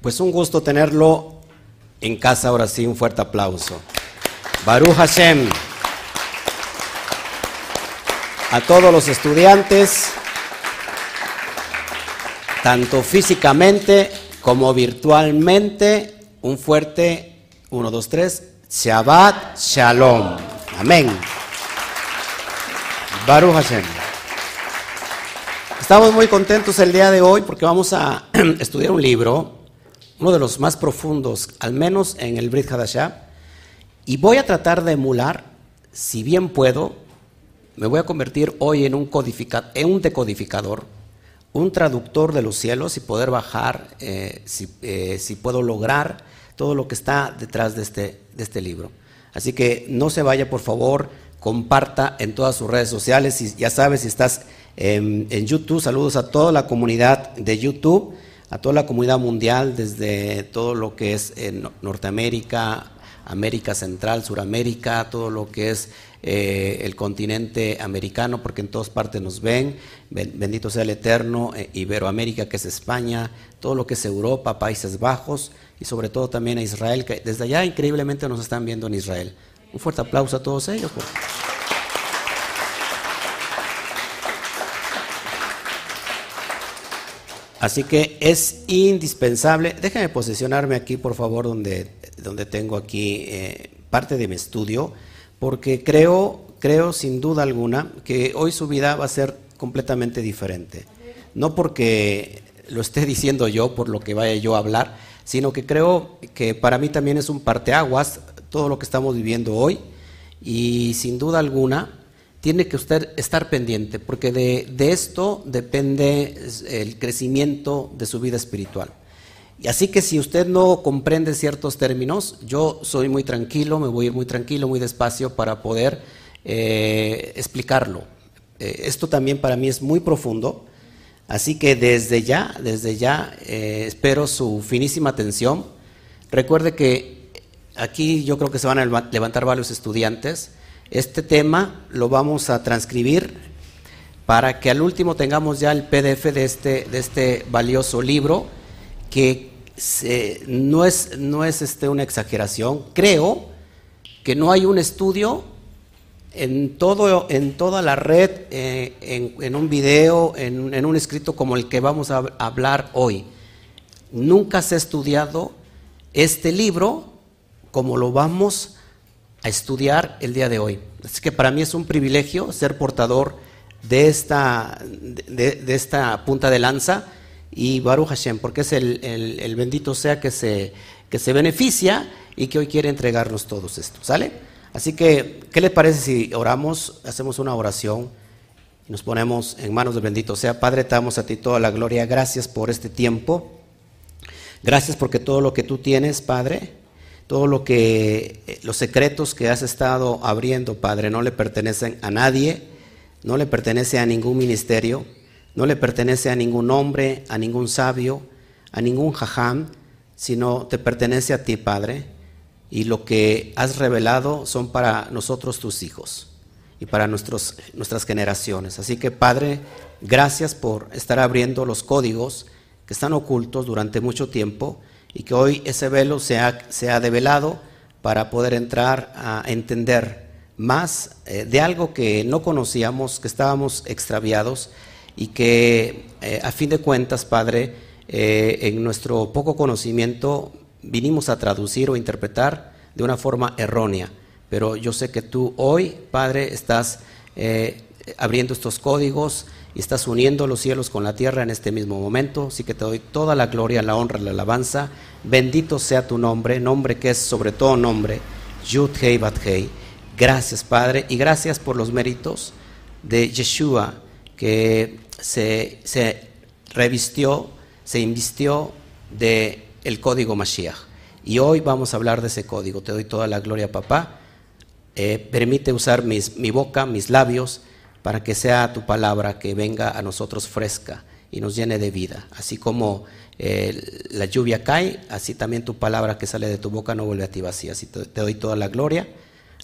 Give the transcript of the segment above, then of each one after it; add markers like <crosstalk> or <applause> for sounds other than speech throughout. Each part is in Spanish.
Pues un gusto tenerlo en casa ahora sí, un fuerte aplauso. Baruch Hashem. A todos los estudiantes, tanto físicamente como virtualmente, un fuerte 1, 2, 3, Shabbat Shalom. Amén. Baruch Hashem. Estamos muy contentos el día de hoy porque vamos a <clears throat> estudiar un libro, uno de los más profundos, al menos en el Brit Hadashah, y voy a tratar de emular, si bien puedo, me voy a convertir hoy en un, en un decodificador, un traductor de los cielos y poder bajar, eh, si, eh, si, puedo lograr todo lo que está detrás de este, de este libro. Así que no se vaya, por favor, comparta en todas sus redes sociales. Ya sabes, si estás en, YouTube, saludos a toda la comunidad de YouTube, a toda la comunidad mundial, desde todo lo que es Norteamérica, América Central, Suramérica, todo lo que es eh, el continente americano, porque en todas partes nos ven. Bendito sea el Eterno, eh, Iberoamérica, que es España, todo lo que es Europa, Países Bajos y sobre todo también a Israel, que desde allá increíblemente nos están viendo en Israel. Un fuerte aplauso a todos ellos. Así que es indispensable, déjame posicionarme aquí por favor donde, donde tengo aquí eh, parte de mi estudio, porque creo, creo sin duda alguna que hoy su vida va a ser completamente diferente. No porque lo esté <laughs> diciendo yo, por lo que vaya yo a hablar, sino que creo que para mí también es un parteaguas todo lo que estamos viviendo hoy y sin duda alguna tiene que usted estar pendiente porque de, esto depende el crecimiento de su vida espiritual. Y así que si usted no comprende ciertos términos, yo soy muy tranquilo, me voy a ir muy tranquilo, muy despacio para poder eh, explicarlo. Eh, esto también para mí es muy profundo, así que desde ya, desde ya eh, espero su finísima atención. Recuerde que Aquí yo creo que se van a levantar varios estudiantes. Este tema lo vamos a transcribir para que al último tengamos ya el PDF de este, de este valioso libro, que no es, no es este, una exageración. Creo que no hay un estudio en, todo, en toda la red, eh, en, un video, en, en un escrito como el que vamos a hablar hoy. Nunca se ha estudiado este libro como lo vamos a estudiar el día de hoy. Así que para mí es un privilegio ser portador de esta, de, esta punta de lanza y Baruch Hashem, porque es el, bendito sea que se, que se beneficia y que hoy quiere entregarnos todos esto. ¿Sale? Así que, ¿qué le parece si oramos, hacemos una oración y nos ponemos en manos del bendito sea? Padre, te damos a ti toda la gloria. Gracias por este tiempo. Gracias porque todo lo que tú tienes, Padre, todo lo que, eh, los secretos que has estado abriendo, Padre, no le pertenecen a nadie, no le pertenece a ningún ministerio, no le pertenece a ningún hombre, a ningún sabio, a ningún jajam, sino te pertenece a ti, Padre. Y lo que has revelado son para nosotros tus hijos y para nuestros, nuestras generaciones. Así que, Padre, gracias por estar abriendo los códigos que están ocultos durante mucho tiempo y que hoy ese velo se ha, develado para poder entrar a entender más eh, de algo que no conocíamos, que estábamos extraviados y que eh, a fin de cuentas, Padre, eh, en nuestro poco conocimiento vinimos a traducir o interpretar de una forma errónea. Pero yo sé que tú hoy, Padre, estás abriendo estos códigos estás uniendo los cielos con la tierra en este mismo momento. Así que te doy toda la gloria, la honra, la alabanza. Bendito sea tu nombre, nombre que es sobre todo nombre, Yud Hei Bat Hei. Gracias, Padre, y gracias por los méritos de Yeshua que se, revistió, se invistió de el código Mashiach. Y hoy vamos a hablar de ese código. Te doy toda la gloria, papá. Eh, permite usar mi boca, mis labios, para que sea tu palabra que venga a nosotros fresca y nos llene de vida. Así como eh, la lluvia cae, así también tu palabra que sale de tu boca no vuelve a ti vacía. Así te, doy toda la gloria.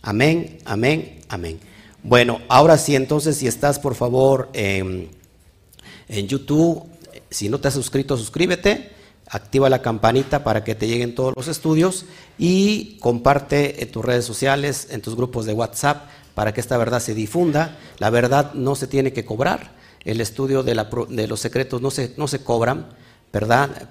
Amén, amén, amén. Bueno, ahora sí, entonces, si estás por favor en YouTube, si no te has suscrito, suscríbete activa la campanita para que te lleguen todos los estudios y comparte en tus redes sociales, en tus grupos de WhatsApp, para que esta verdad se difunda. La verdad no se tiene que cobrar, el estudio de, los secretos no se, no se cobran,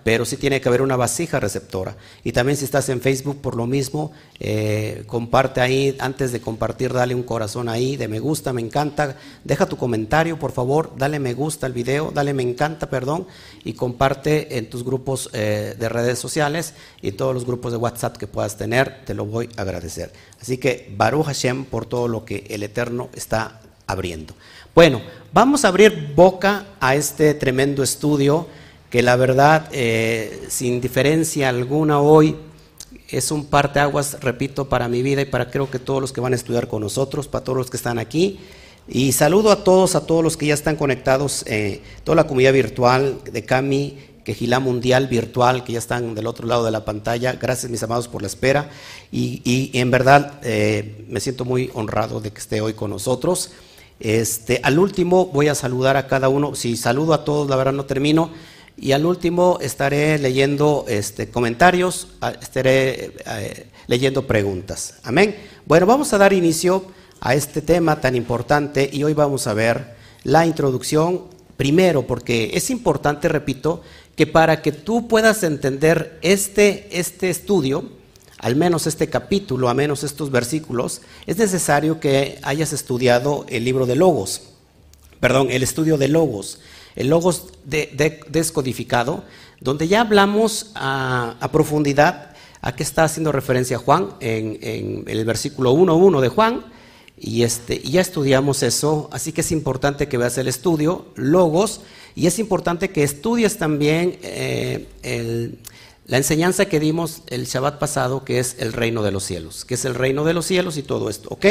Pero sí tiene que haber una vasija receptora. Y también si estás en Facebook por lo mismo, eh, comparte ahí, antes de compartir, dale un corazón ahí, de me gusta, me encanta. Deja tu comentario, por favor, dale me gusta al video, dale me encanta, perdón, y comparte en tus grupos eh, de redes sociales y todos los grupos de WhatsApp que puedas tener, te lo voy a agradecer. Así que Baruch Hashem por todo lo que el Eterno está abriendo. Bueno, vamos a abrir boca a este tremendo estudio que la verdad, eh, sin diferencia alguna hoy, es un parteaguas, repito, para mi vida y para creo que todos los que van a estudiar con nosotros, para todos los que están aquí. Y saludo a todos, a todos los que ya están conectados, eh, toda la comunidad virtual de Cami, Quejilá Mundial Virtual, que ya están del otro lado de la pantalla. Gracias, mis amados, por la espera. Y, en verdad eh, me siento muy honrado de que esté hoy con nosotros. Este, al último voy a saludar a cada uno. Si saludo a todos, la verdad no termino. Y al último estaré leyendo este, comentarios, estaré eh, leyendo preguntas. Amén. Bueno, vamos a dar inicio a este tema tan importante y hoy vamos a ver la introducción primero, porque es importante, repito, que para que tú puedas entender este, este estudio, al menos este capítulo, al menos estos versículos, es necesario que hayas estudiado el libro de Logos, perdón, el estudio de Logos el logos descodificado, donde ya hablamos a, profundidad a qué está haciendo referencia Juan en, el versículo 1.1 de Juan, y, este, ya estudiamos eso, así que es importante que veas el estudio, logos, y es importante que estudies también eh, la enseñanza que dimos el Shabbat pasado, que es el reino de los cielos, que es el reino de los cielos y todo esto, ¿ok?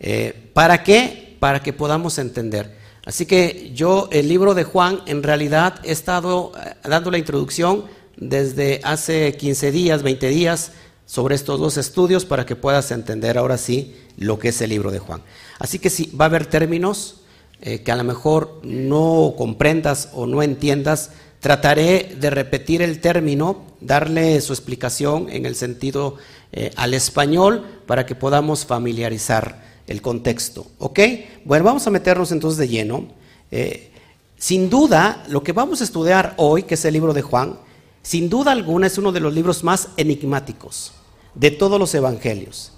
Eh, ¿Para qué? Para que podamos entender. Así que yo, el libro de Juan, en realidad he estado eh, dando la introducción desde hace 15 días, 20 días, sobre estos dos estudios para que puedas entender ahora sí lo que es el libro de Juan. Así que si va a haber términos eh, que a lo mejor no comprendas o no entiendas, trataré de repetir el término, darle su explicación en el sentido eh, al español para que podamos familiarizar el contexto. ¿Ok? Bueno, vamos a meternos entonces de lleno. Eh, sin duda, lo que vamos a estudiar hoy, que es el libro de Juan, sin duda alguna es uno de los libros más enigmáticos de todos los evangelios.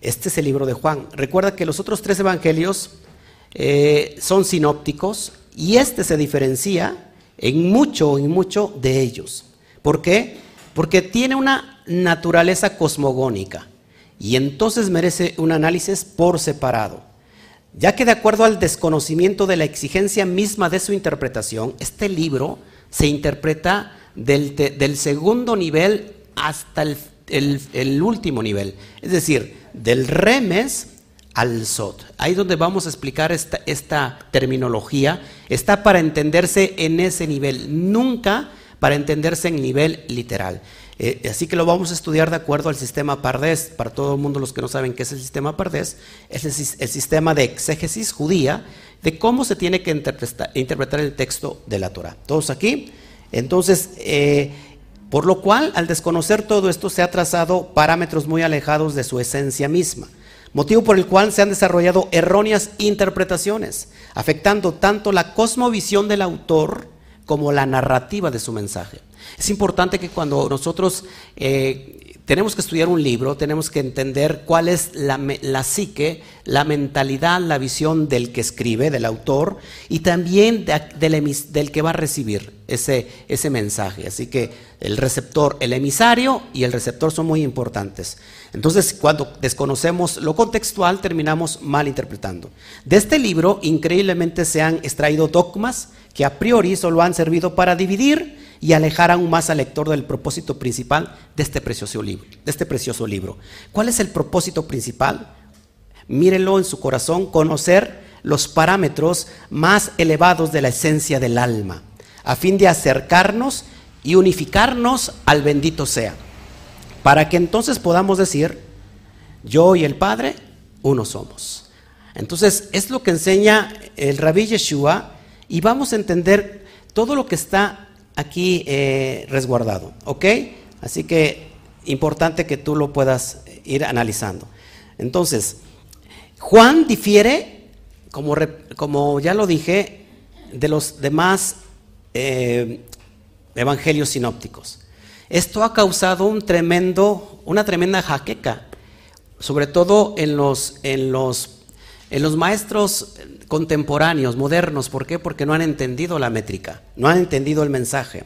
Este es el libro de Juan. Recuerda que los otros tres evangelios eh, son sinópticos y este se diferencia en mucho, en mucho de ellos. ¿Por qué? Porque tiene una naturaleza cosmogónica y entonces merece un análisis por separado, ya que de acuerdo al desconocimiento de la exigencia misma de su interpretación, este libro se interpreta del, segundo nivel hasta el, último nivel, es decir, del remes al sot. Ahí donde vamos a explicar esta, esta terminología, está para entenderse en ese nivel, nunca para entenderse en nivel literal. Eh, así que lo vamos a estudiar de acuerdo al sistema Pardés. Para todo el mundo, los que no saben qué es el sistema Pardés, es el, sistema de exégesis judía de cómo se tiene que interpretar, el texto de la Torah. ¿Todos aquí? Entonces, eh, por lo cual, al desconocer todo esto, se ha trazado parámetros muy alejados de su esencia misma, motivo por el cual se han desarrollado erróneas interpretaciones, afectando tanto la cosmovisión del autor como la narrativa de su mensaje. Es importante que cuando nosotros eh, tenemos que estudiar un libro, tenemos que entender cuál es la, psique, la mentalidad, la visión del que escribe, del autor, y también del, que va a recibir ese, ese mensaje. Así que el receptor, el emisario y el receptor son muy importantes. Entonces, cuando desconocemos lo contextual, terminamos mal interpretando. De este libro, increíblemente, se han extraído dogmas que a priori solo han servido para dividir y alejar aún más al lector del propósito principal de este precioso libro. De este precioso libro. ¿Cuál es el propósito principal? Mírenlo en su corazón, conocer los parámetros más elevados de la esencia del alma, a fin de acercarnos y unificarnos al bendito sea, para que entonces podamos decir, yo y el Padre, uno somos. Entonces, es lo que enseña el rabí Yeshua y vamos a entender todo lo que está aquí eh, resguardado, ¿ok? Así que importante que tú lo puedas ir analizando. Entonces, Juan difiere, como, como ya lo dije, de los demás eh, evangelios sinópticos. Esto ha causado un tremendo, una tremenda jaqueca, sobre todo en los, en los, en los maestros contemporáneos, modernos. ¿Por qué? Porque no han entendido la métrica, no han entendido el mensaje.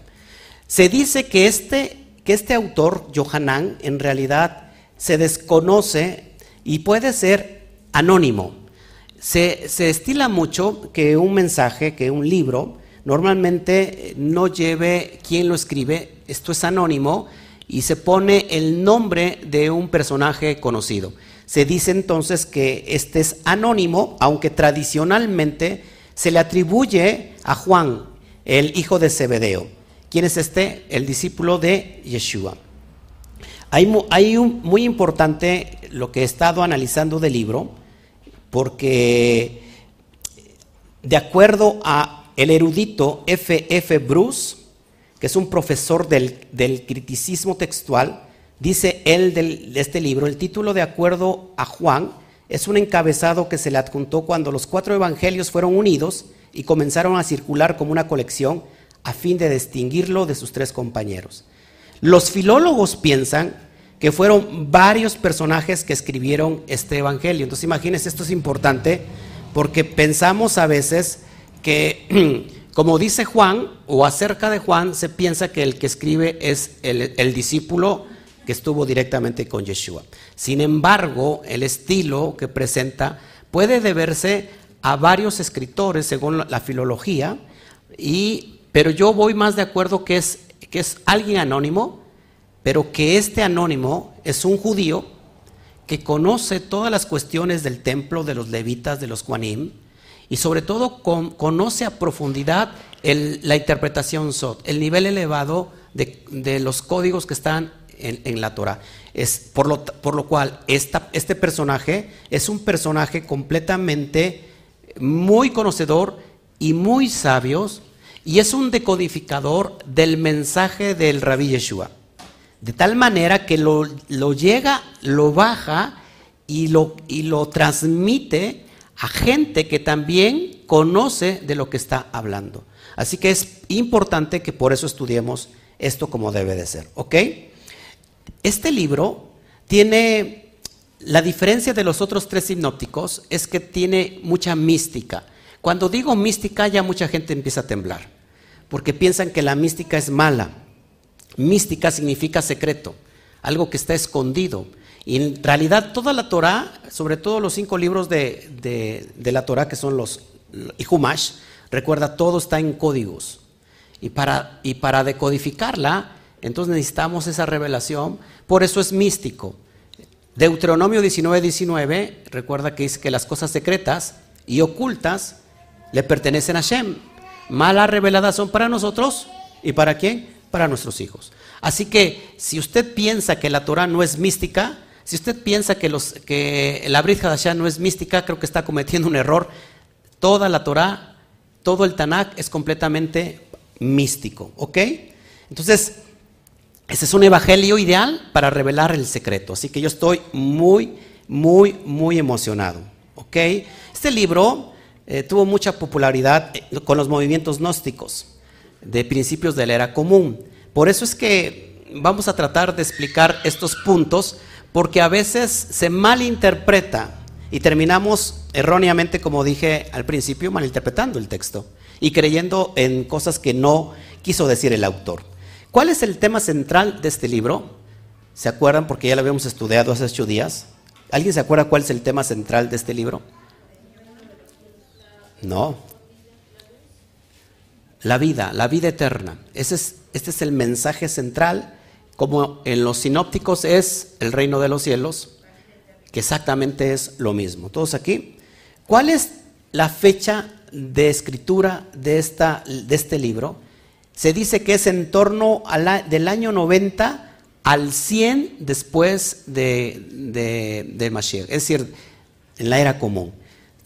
Se dice que este, que este autor, Johanan, en realidad se desconoce y puede ser anónimo. Se, se estila mucho que un mensaje, que un libro, normalmente no lleve quién lo escribe, esto es anónimo, y se pone el nombre de un personaje conocido. Se dice entonces que este es anónimo, aunque tradicionalmente se le atribuye a Juan, el hijo de Zebedeo. ¿Quién es este? El discípulo de Yeshua. Hay, un, muy importante lo que he estado analizando del libro, porque de acuerdo a el erudito F. F. Bruce, que es un profesor del, criticismo textual, dice él de este libro, el título de acuerdo a Juan es un encabezado que se le adjuntó cuando los cuatro evangelios fueron unidos y comenzaron a circular como una colección a fin de distinguirlo de sus tres compañeros. Los filólogos piensan que fueron varios personajes que escribieron este evangelio. Entonces imagínense, esto es importante porque pensamos a veces que, <clears throat> como dice Juan, o acerca de Juan, se piensa que el que escribe es el, discípulo que estuvo directamente con Yeshua. Sin embargo, el estilo que presenta puede deberse a varios escritores según la filología, y, pero yo voy más de acuerdo que es, que es alguien anónimo, pero que este anónimo es un judío que conoce todas las cuestiones del templo, de los levitas, de los Juanim, y sobre todo conoce a profundidad la interpretación SOT, el nivel elevado de, los códigos que están en, la Torah. Es, por, lo, por lo cual, este personaje es un personaje completamente muy conocedor y muy sabio, y es un decodificador del mensaje del Rabí Yeshua. De tal manera que lo, lo llega, lo baja y lo, y lo transmite a gente que también conoce de lo que está hablando. Así que es importante que por eso estudiemos esto como debe de ser. ¿Ok? Este libro tiene, la diferencia de los otros tres sinópticos es que tiene mucha mística. Cuando digo mística ya mucha gente empieza a temblar, porque piensan que la mística es mala. Mística significa secreto, algo que está escondido. Y en realidad toda la Torah, sobre todo los cinco libros de, la Torah que son los y Humash, recuerda, todo está en códigos. Y para, y para decodificarla, entonces necesitamos esa revelación, por eso es místico. Deuteronomio 19, 19, recuerda que dice que las cosas secretas y ocultas le pertenecen a Shem. Malas reveladas son para nosotros y para quién? Para nuestros hijos. Así que si usted piensa que la Torah no es mística, si usted piensa que, los, que la Brit Hadashah no es mística, creo que está cometiendo un error. Toda la Torah, todo el Tanakh es completamente místico, ¿ok? Entonces, ese es un evangelio ideal para revelar el secreto. Así que yo estoy muy, muy, muy emocionado, ¿ok? Este libro eh, tuvo mucha popularidad eh, con los movimientos gnósticos de principios de la era común. Por eso es que vamos a tratar de explicar estos puntos porque a veces se malinterpreta y terminamos erróneamente, como dije al principio, malinterpretando el texto y creyendo en cosas que no quiso decir el autor. ¿Cuál es el tema central de este libro? ¿Se acuerdan? Porque ya lo habíamos estudiado hace ocho días. ¿Alguien se acuerda cuál es el tema central de este libro? No. La vida, la vida eterna. Ese es, este es el mensaje central como en los sinópticos es el reino de los cielos, que exactamente es lo mismo. Todos aquí. ¿Cuál es la fecha de escritura de, esta, de este libro? Se dice que es en torno del año 90 al 100 después de, de, de Mashiach, es decir, en la era común.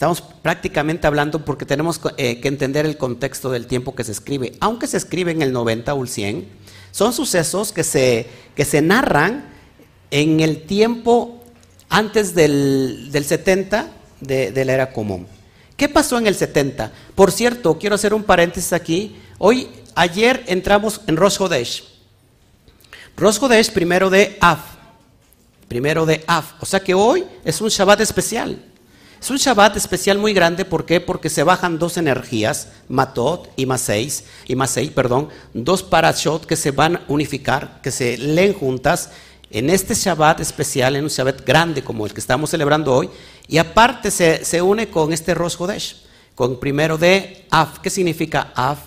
Estamos prácticamente hablando porque tenemos eh, que entender el contexto del tiempo que se escribe. Aunque se escribe en el 90 o el 100, son sucesos que se, que se narran en el tiempo antes del, 70 de, la era común. ¿Qué pasó en el 70? Por cierto, quiero hacer un paréntesis aquí. Hoy, ayer entramos en Rosh Hodesh. Rosh Hodesh primero de Av. Primero de Av. O sea que hoy es un Shabbat especial. Es un Shabbat especial muy grande, ¿por qué? Porque se bajan dos energías, Matot y Maseis, y perdón, dos parashot que se van a unificar, que se leen juntas en este Shabbat especial, en un Shabbat grande como el que estamos celebrando hoy, y aparte se, une con este Rosh Hodesh, con primero de Av. ¿Qué significa Av?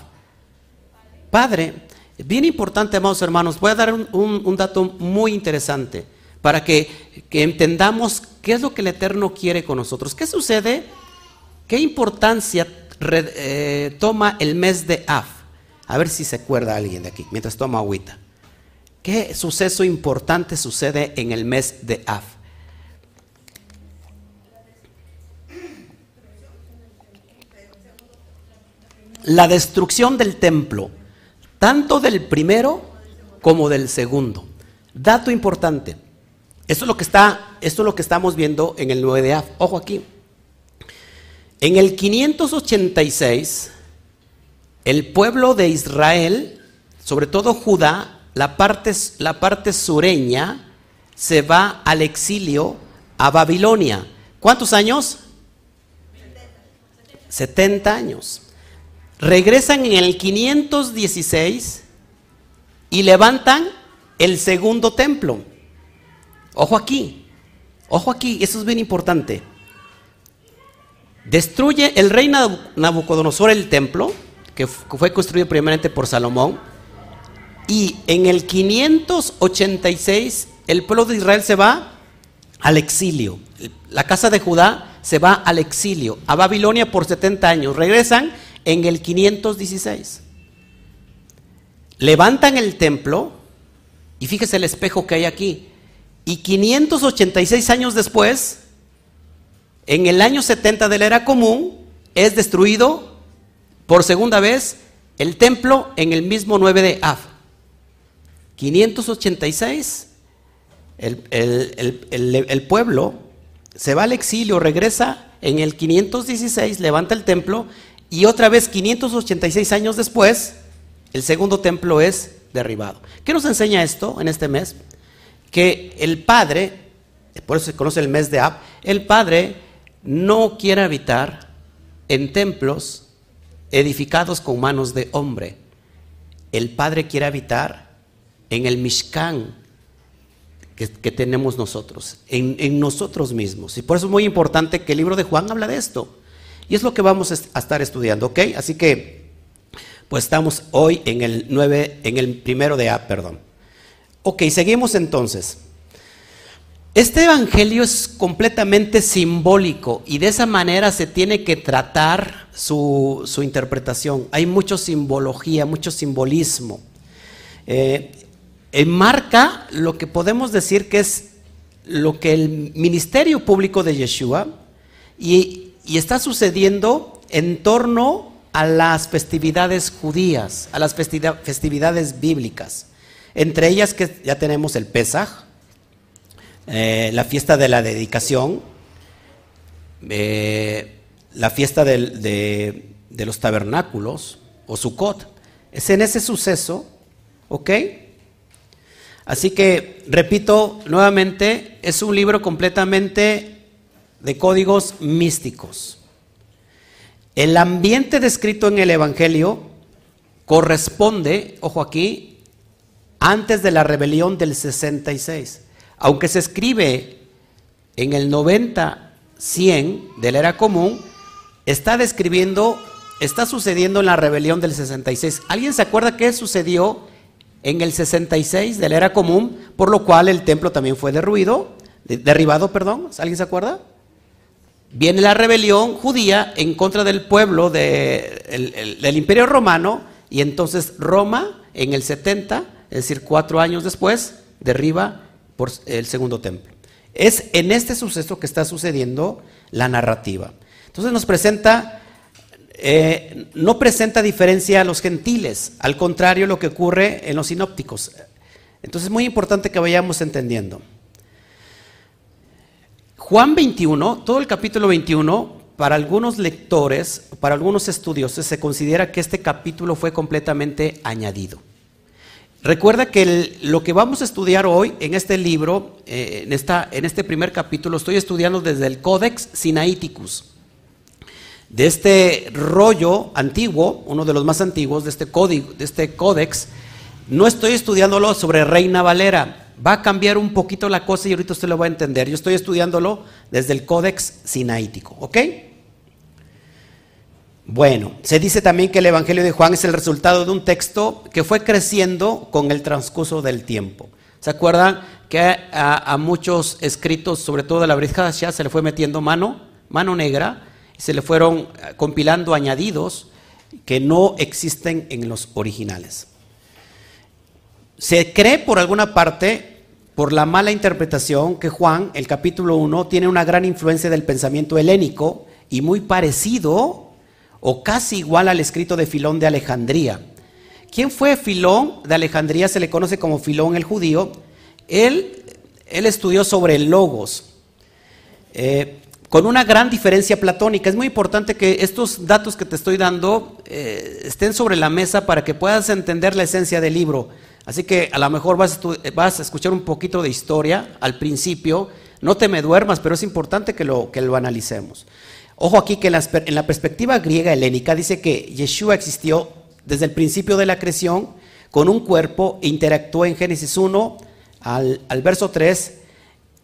Padre. Bien importante, amados hermanos, voy a dar un dato muy interesante para que, entendamos qué es lo que el Eterno quiere con nosotros. ¿Qué sucede? ¿Qué importancia eh, toma el mes de Af? A ver si se acuerda alguien de aquí, mientras toma agüita. ¿Qué suceso importante sucede en el mes de Af? La destrucción del templo, tanto del primero como del segundo. Dato importante. Esto es lo que está, esto es lo que estamos viendo en el 9 de Av. Ojo aquí. En el 586, el pueblo de Israel, sobre todo Judá, la parte, la parte sureña, se va al exilio a Babilonia. ¿Cuántos años? 70 años. Regresan en el 516 y levantan el segundo templo. Ojo aquí, ojo aquí, eso es bien importante. Destruye el rey Nabucodonosor el templo, que fue construido primeramente por Salomón, y en el 586 el pueblo de Israel se va al exilio. La casa de Judá se va al exilio, a Babilonia por 70 años. Regresan en el 516. Levantan el templo, y fíjese el espejo que hay aquí. Y 586 años después, en el año 70 de la era común, es destruido por segunda vez el templo en el mismo 9 de Av. 586, el, el, pueblo se va al exilio, regresa en el 516, levanta el templo y otra vez 586 años después, el segundo templo es derribado. ¿Qué nos enseña esto en este mes? que el Padre, por eso se conoce el mes de Ab, el Padre no quiere habitar en templos edificados con manos de hombre. El Padre quiere habitar en el Mishkan que, tenemos nosotros, en, en, nosotros mismos. Y por eso es muy importante que el libro de Juan habla de esto. Y es lo que vamos a estar estudiando, ¿ok? Así que, pues estamos hoy en el 9, en el primero de A, perdón. Ok, seguimos entonces. Este evangelio es completamente simbólico y de esa manera se tiene que tratar su, interpretación. Hay mucha simbología, mucho simbolismo. Eh, enmarca lo que podemos decir que es lo que el ministerio público de Yeshua y, y está sucediendo en torno a las festividades judías, a las festividades bíblicas. Entre ellas que ya tenemos el Pesaj, eh, la fiesta de la dedicación, eh, la fiesta de, los tabernáculos o Sukkot. Es en ese suceso, ¿ok? Así que, repito nuevamente, es un libro completamente de códigos místicos. El ambiente descrito en el Evangelio corresponde, ojo aquí, antes de la rebelión del 66. Aunque se escribe en el 90-100 de la era común, está describiendo, está sucediendo en la rebelión del 66. ¿Alguien se acuerda qué sucedió en el 66 de la era común, por lo cual el templo también fue derruido, derribado, perdón? ¿Alguien se acuerda? Viene la rebelión judía en contra del pueblo del imperio romano y entonces Roma en el 70 es decir, cuatro años después, derriba por el segundo templo. Es en este suceso que está sucediendo la narrativa. Entonces nos presenta, eh, no presenta diferencia a los gentiles, al contrario lo que ocurre en los sinópticos. Entonces es muy importante que vayamos entendiendo. Juan 21, todo el capítulo 21, para algunos lectores, para algunos estudiosos, se considera que este capítulo fue completamente añadido. Recuerda que lo que vamos a estudiar hoy en este libro, eh, en, este primer capítulo, estoy estudiando desde el Codex Sinaiticus. De este rollo antiguo, uno de los más antiguos de este, código, de este códex, no estoy estudiándolo sobre Reina Valera. Va a cambiar un poquito la cosa y ahorita usted lo va a entender. Yo estoy estudiándolo desde el Codex Sinaítico, ¿ok? Bueno, se dice también que el Evangelio de Juan es el resultado de un texto que fue creciendo con el transcurso del tiempo. ¿Se acuerdan que a, muchos escritos, sobre todo de la ya se le fue metiendo mano, mano negra, y se le fueron eh, compilando añadidos que no existen en los originales? Se cree por alguna parte, por la mala interpretación, que Juan, el capítulo 1, tiene una gran influencia del pensamiento helénico y muy parecido o casi igual al escrito de Filón de Alejandría. ¿Quién fue Filón de Alejandría? Se le conoce como Filón el judío. Él, él estudió sobre el logos, eh, con una gran diferencia platónica. Es muy importante que estos datos que te estoy dando eh, estén sobre la mesa para que puedas entender la esencia del libro. Así que a lo mejor vas a, escuchar un poquito de historia al principio. No te me duermas, pero es importante que lo, que lo analicemos. Ojo aquí que en la, perspectiva griega helénica dice que Yeshua existió desde el principio de la creación con un cuerpo, interactuó en Génesis 1 al, verso 3,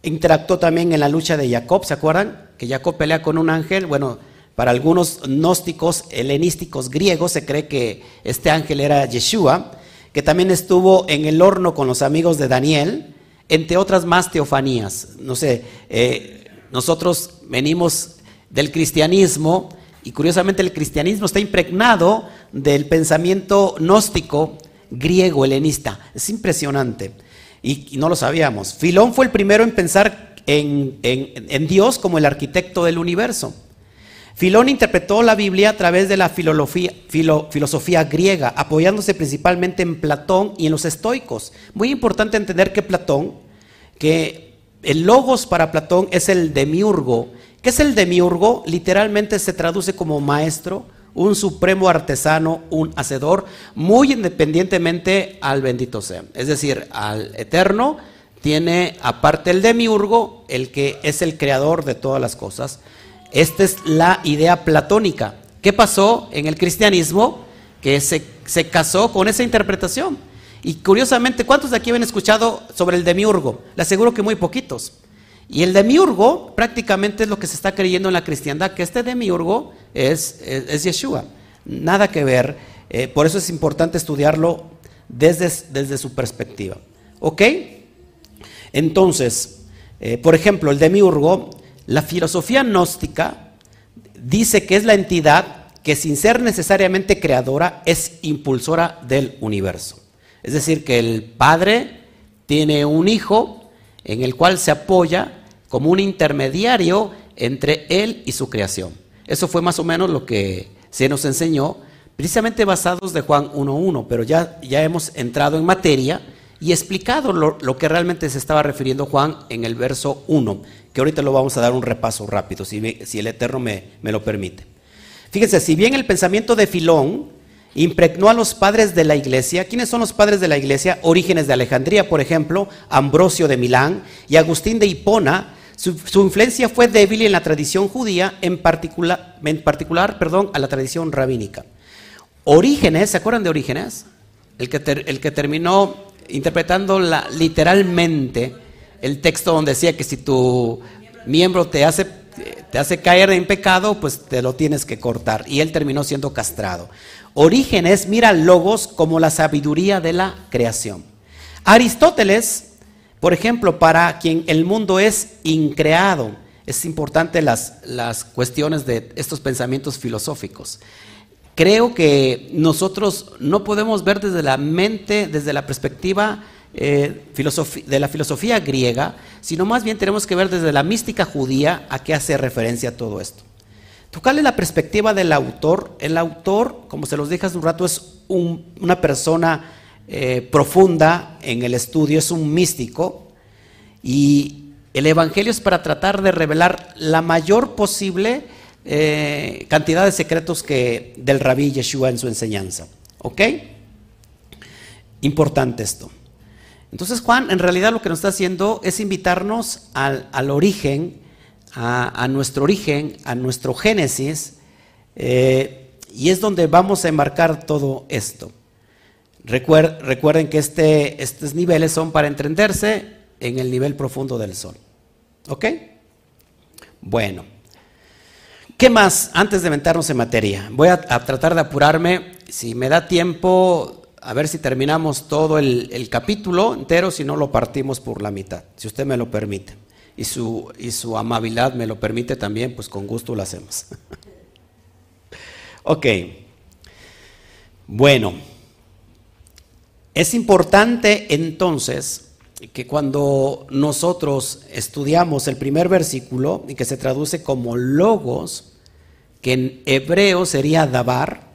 interactuó también en la lucha de Jacob, ¿se acuerdan? Que Jacob pelea con un ángel, bueno, para algunos gnósticos helenísticos griegos se cree que este ángel era Yeshua, que también estuvo en el horno con los amigos de Daniel, entre otras más teofanías. No sé, eh, nosotros venimos del cristianismo, y curiosamente el cristianismo está impregnado del pensamiento gnóstico griego helenista. Es impresionante. Y, no lo sabíamos. Filón fue el primero en pensar en, Dios como el arquitecto del universo. Filón interpretó la Biblia a través de la filosofía, griega, apoyándose principalmente en Platón y en los estoicos. Muy importante entender que Platón, que el logos para Platón es el demiurgo, ¿Qué es el demiurgo? Literalmente se traduce como maestro, un supremo artesano, un hacedor, muy independientemente al bendito sea. Es decir, al eterno tiene aparte el demiurgo, el que es el creador de todas las cosas. Esta es la idea platónica. ¿Qué pasó en el cristianismo? Que se, se casó con esa interpretación. Y curiosamente, ¿cuántos de aquí habían escuchado sobre el demiurgo? Le aseguro que muy poquitos. Y el demiurgo prácticamente es lo que se está creyendo en la cristiandad, que este demiurgo es, es, Yeshua. Nada que ver. Eh, por eso es importante estudiarlo desde, desde su perspectiva. ¿Ok? Entonces, eh, por ejemplo, el demiurgo, la filosofía gnóstica dice que es la entidad que sin ser necesariamente creadora es impulsora del universo. Es decir, que el Padre tiene un hijo en el cual se apoya como un intermediario entre Él y su creación. Eso fue más o menos lo que se nos enseñó, precisamente basados de Juan 1.1, pero ya, ya hemos entrado en materia y explicado lo, que realmente se estaba refiriendo Juan en el verso 1, que ahorita lo vamos a dar un repaso rápido, si, el Eterno me, lo permite. Fíjense, si bien el pensamiento de Filón impregnó a los padres de la iglesia. ¿Quiénes son los padres de la iglesia? Orígenes de Alejandría, por ejemplo, Ambrosio de Milán y Agustín de Hipona, su, influencia fue débil en la tradición judía, en particular, perdón, a la tradición rabínica. Orígenes, ¿se acuerdan de Orígenes? El que terminó interpretando literalmente el texto donde decía que si tu miembro te hace, te hace caer en pecado, pues te lo tienes que cortar. Y él terminó siendo castrado. Orígenes mira logos como la sabiduría de la creación. Aristóteles por ejemplo, para quien el mundo es increado, es importante las, las cuestiones de estos pensamientos filosóficos. Creo que nosotros no podemos ver desde la mente, desde la perspectiva eh, de la filosofía griega, sino más bien tenemos que ver desde la mística judía a qué hace referencia todo esto. Tocarle la perspectiva del autor. El autor, como se los dije hace un rato, es una persona eh, profunda en el estudio, es un místico. Y el Evangelio es para tratar de revelar la mayor posible eh, cantidad de secretos que del rabí Yeshua en su enseñanza. ¿Ok? Importante esto. Entonces Juan en realidad lo que nos está haciendo es invitarnos al origen a, nuestro origen, a nuestro génesis, eh, y es donde vamos a enmarcar todo esto. recuerden que este, estos niveles son para entenderse en el nivel profundo del sol. ¿Ok? Bueno. ¿Qué más antes de meternos en materia? Voy a, tratar de apurarme. Si me da tiempo, a ver si terminamos todo el capítulo entero, si no lo partimos por la mitad, si usted me lo permite y su, y su amabilidad me lo permite también, pues con gusto lo hacemos. <laughs> ok. Bueno, es importante entonces que cuando nosotros estudiamos el primer versículo y que se traduce como logos, que en hebreo sería dabar,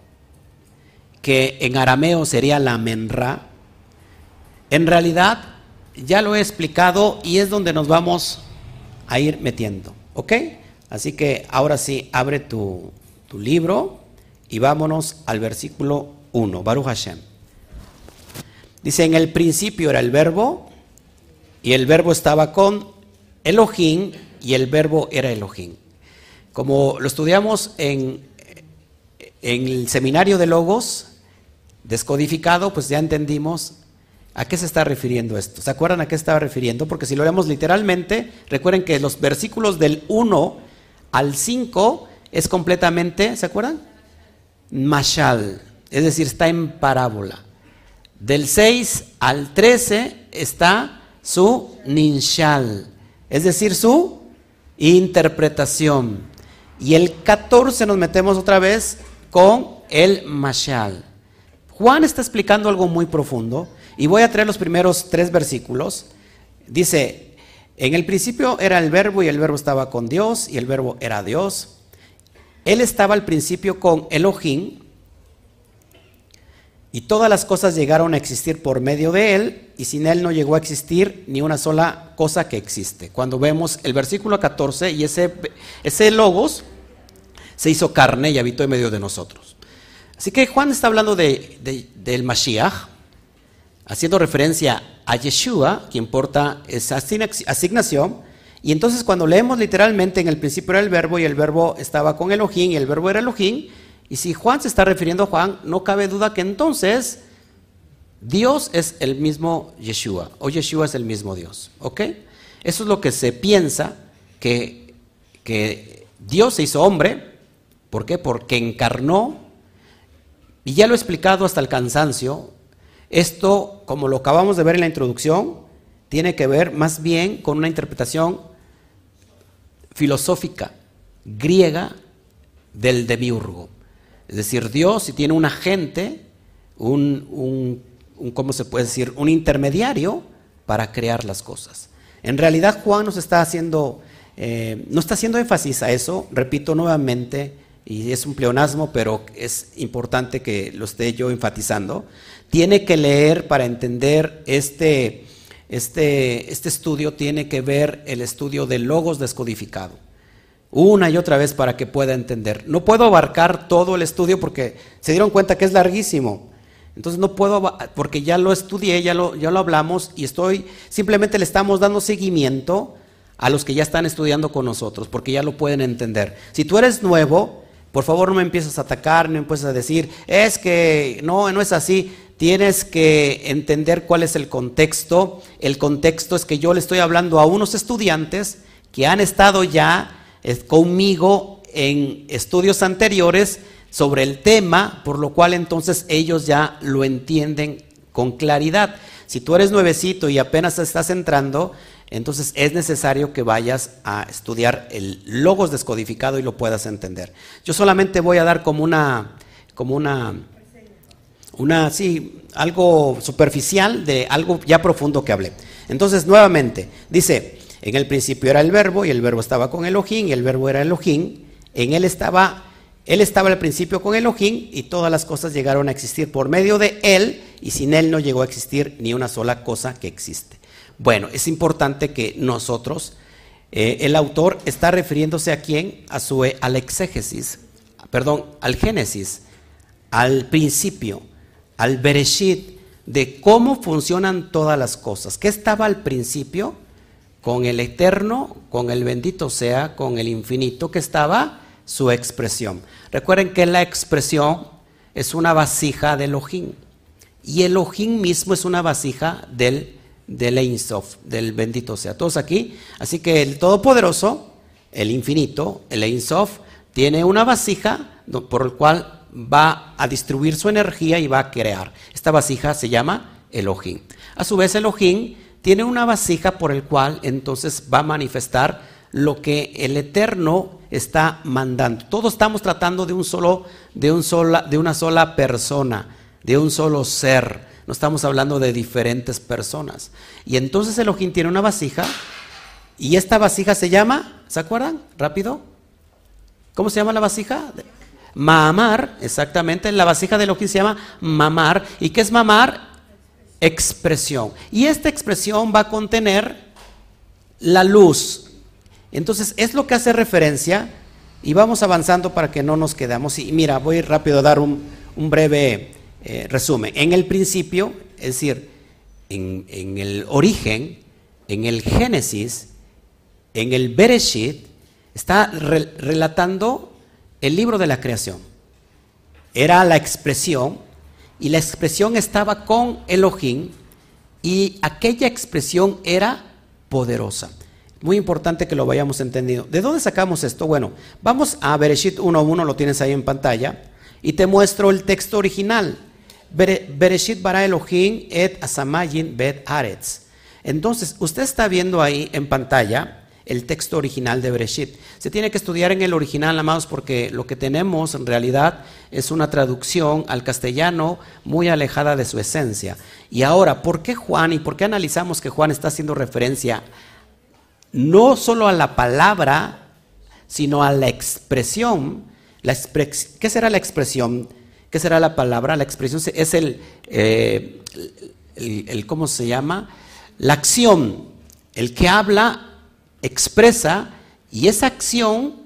que en arameo sería la menra, en realidad ya lo he explicado y es donde nos vamos a ir metiendo. ¿Ok? Así que ahora sí, abre tu, libro y vámonos al versículo 1, Baruch Hashem. Dice, en el principio era el verbo y el verbo estaba con Elohim y el verbo era Elohim. Como lo estudiamos en, en el seminario de Logos, descodificado, pues ya entendimos ¿A qué se está refiriendo esto? ¿Se acuerdan a qué estaba refiriendo? Porque si lo leemos literalmente, recuerden que los versículos del 1 al 5 es completamente, ¿se acuerdan? Mashal, es decir, está en parábola. Del 6 al 13 está su ninshal, es decir, su interpretación. Y el 14 nos metemos otra vez con el mashal. Juan está explicando algo muy profundo y voy a traer los primeros tres versículos. Dice, en el principio era el verbo y el verbo estaba con Dios y el verbo era Dios. Él estaba al principio con Elohim y todas las cosas llegaron a existir por medio de él y sin él no llegó a existir ni una sola cosa que existe. Cuando vemos el versículo 14 y ese, ese logos se hizo carne y habitó en medio de nosotros. Así que Juan está hablando de, del Mashiach, haciendo referencia a Yeshua, quien porta esa asignación. Y entonces cuando leemos literalmente en el principio era el verbo y el verbo estaba con Elohim y el verbo era Elohim, y si Juan se está refiriendo a Juan, no cabe duda que entonces Dios es el mismo Yeshua, o Yeshua es el mismo Dios, ¿ok? Eso es lo que se piensa, que, que Dios se hizo hombre, ¿por qué? Porque encarnó, y ya lo he explicado hasta el cansancio, esto, como lo acabamos de ver en la introducción, tiene que ver más bien con una interpretación filosófica griega del demiurgo. Es decir, Dios si tiene un agente, un, ¿cómo se puede decir? Un intermediario para crear las cosas. En realidad Juan nos está haciendo, eh, no está haciendo énfasis a eso, repito nuevamente, y es un pleonasmo, pero es importante que lo esté yo enfatizando tiene que leer para entender este, este, este estudio, tiene que ver el estudio de logos descodificado. Una y otra vez para que pueda entender. No puedo abarcar todo el estudio porque se dieron cuenta que es larguísimo. Entonces no puedo, porque ya lo estudié, ya lo, ya lo hablamos y estoy, simplemente le estamos dando seguimiento a los que ya están estudiando con nosotros, porque ya lo pueden entender. Si tú eres nuevo, por favor no me empieces a atacar, no me empieces a decir, es que no, no es así tienes que entender cuál es el contexto. El contexto es que yo le estoy hablando a unos estudiantes que han estado ya conmigo en estudios anteriores sobre el tema, por lo cual entonces ellos ya lo entienden con claridad. Si tú eres nuevecito y apenas estás entrando, entonces es necesario que vayas a estudiar el logos descodificado y lo puedas entender. Yo solamente voy a dar como una, como una una, sí, algo superficial de algo ya profundo que hablé. Entonces, nuevamente, dice, en el principio era el verbo y el verbo estaba con Elohim y el verbo era Elohim En él estaba, él estaba al principio con Elohim y todas las cosas llegaron a existir por medio de él y sin él no llegó a existir ni una sola cosa que existe. Bueno, es importante que nosotros, eh, el autor está refiriéndose a quién, a su, al exégesis, perdón, al génesis, al principio, al bereshit, de cómo funcionan todas las cosas. ¿Qué estaba al principio? Con el eterno, con el bendito sea, con el infinito, que estaba su expresión. Recuerden que la expresión es una vasija de Elohim. Y Elohim mismo es una vasija del, del Ein del bendito sea. Todos aquí. Así que el Todopoderoso, el infinito, el Ein tiene una vasija por el cual va a distribuir su energía y va a crear. Esta vasija se llama Elohim. A su vez, Elohim tiene una vasija por el cual entonces va a manifestar lo que el Eterno está mandando. Todos estamos tratando de un solo, de un sola, de una sola persona, de un solo ser. No estamos hablando de diferentes personas. Y entonces Elohim tiene una vasija y esta vasija se llama, ¿se acuerdan? Rápido. ¿Cómo se llama la vasija? Mamar, exactamente, la vasija de Elohim se llama mamar. ¿Y qué es mamar? Expresión. Y esta expresión va a contener la luz. Entonces, es lo que hace referencia y vamos avanzando para que no nos quedamos. Y mira, voy rápido a dar un, breve eh, resumen. En el principio, es decir, en, el origen, en el Génesis, en el Bereshit, está relatando el libro de la creación. Era la expresión y la expresión estaba con Elohim y aquella expresión era poderosa. Muy importante que lo vayamos entendiendo. ¿De dónde sacamos esto? Bueno, vamos a Bereshit 1.1, lo tienes ahí en pantalla, y te muestro el texto original. Bereshit bara Elohim et asamayin bet aretz. Entonces, usted está viendo ahí en pantalla el texto original de Bereshit. Se tiene que estudiar en el original, amados, porque lo que tenemos en realidad es una traducción al castellano muy alejada de su esencia. Y ahora, ¿por qué Juan y por qué analizamos que Juan está haciendo referencia no solo a la palabra, sino a la expresión? ¿Qué será la expresión? ¿Qué será la palabra? La expresión es eh, el ¿cómo se llama? La acción, el que habla expresa y esa acción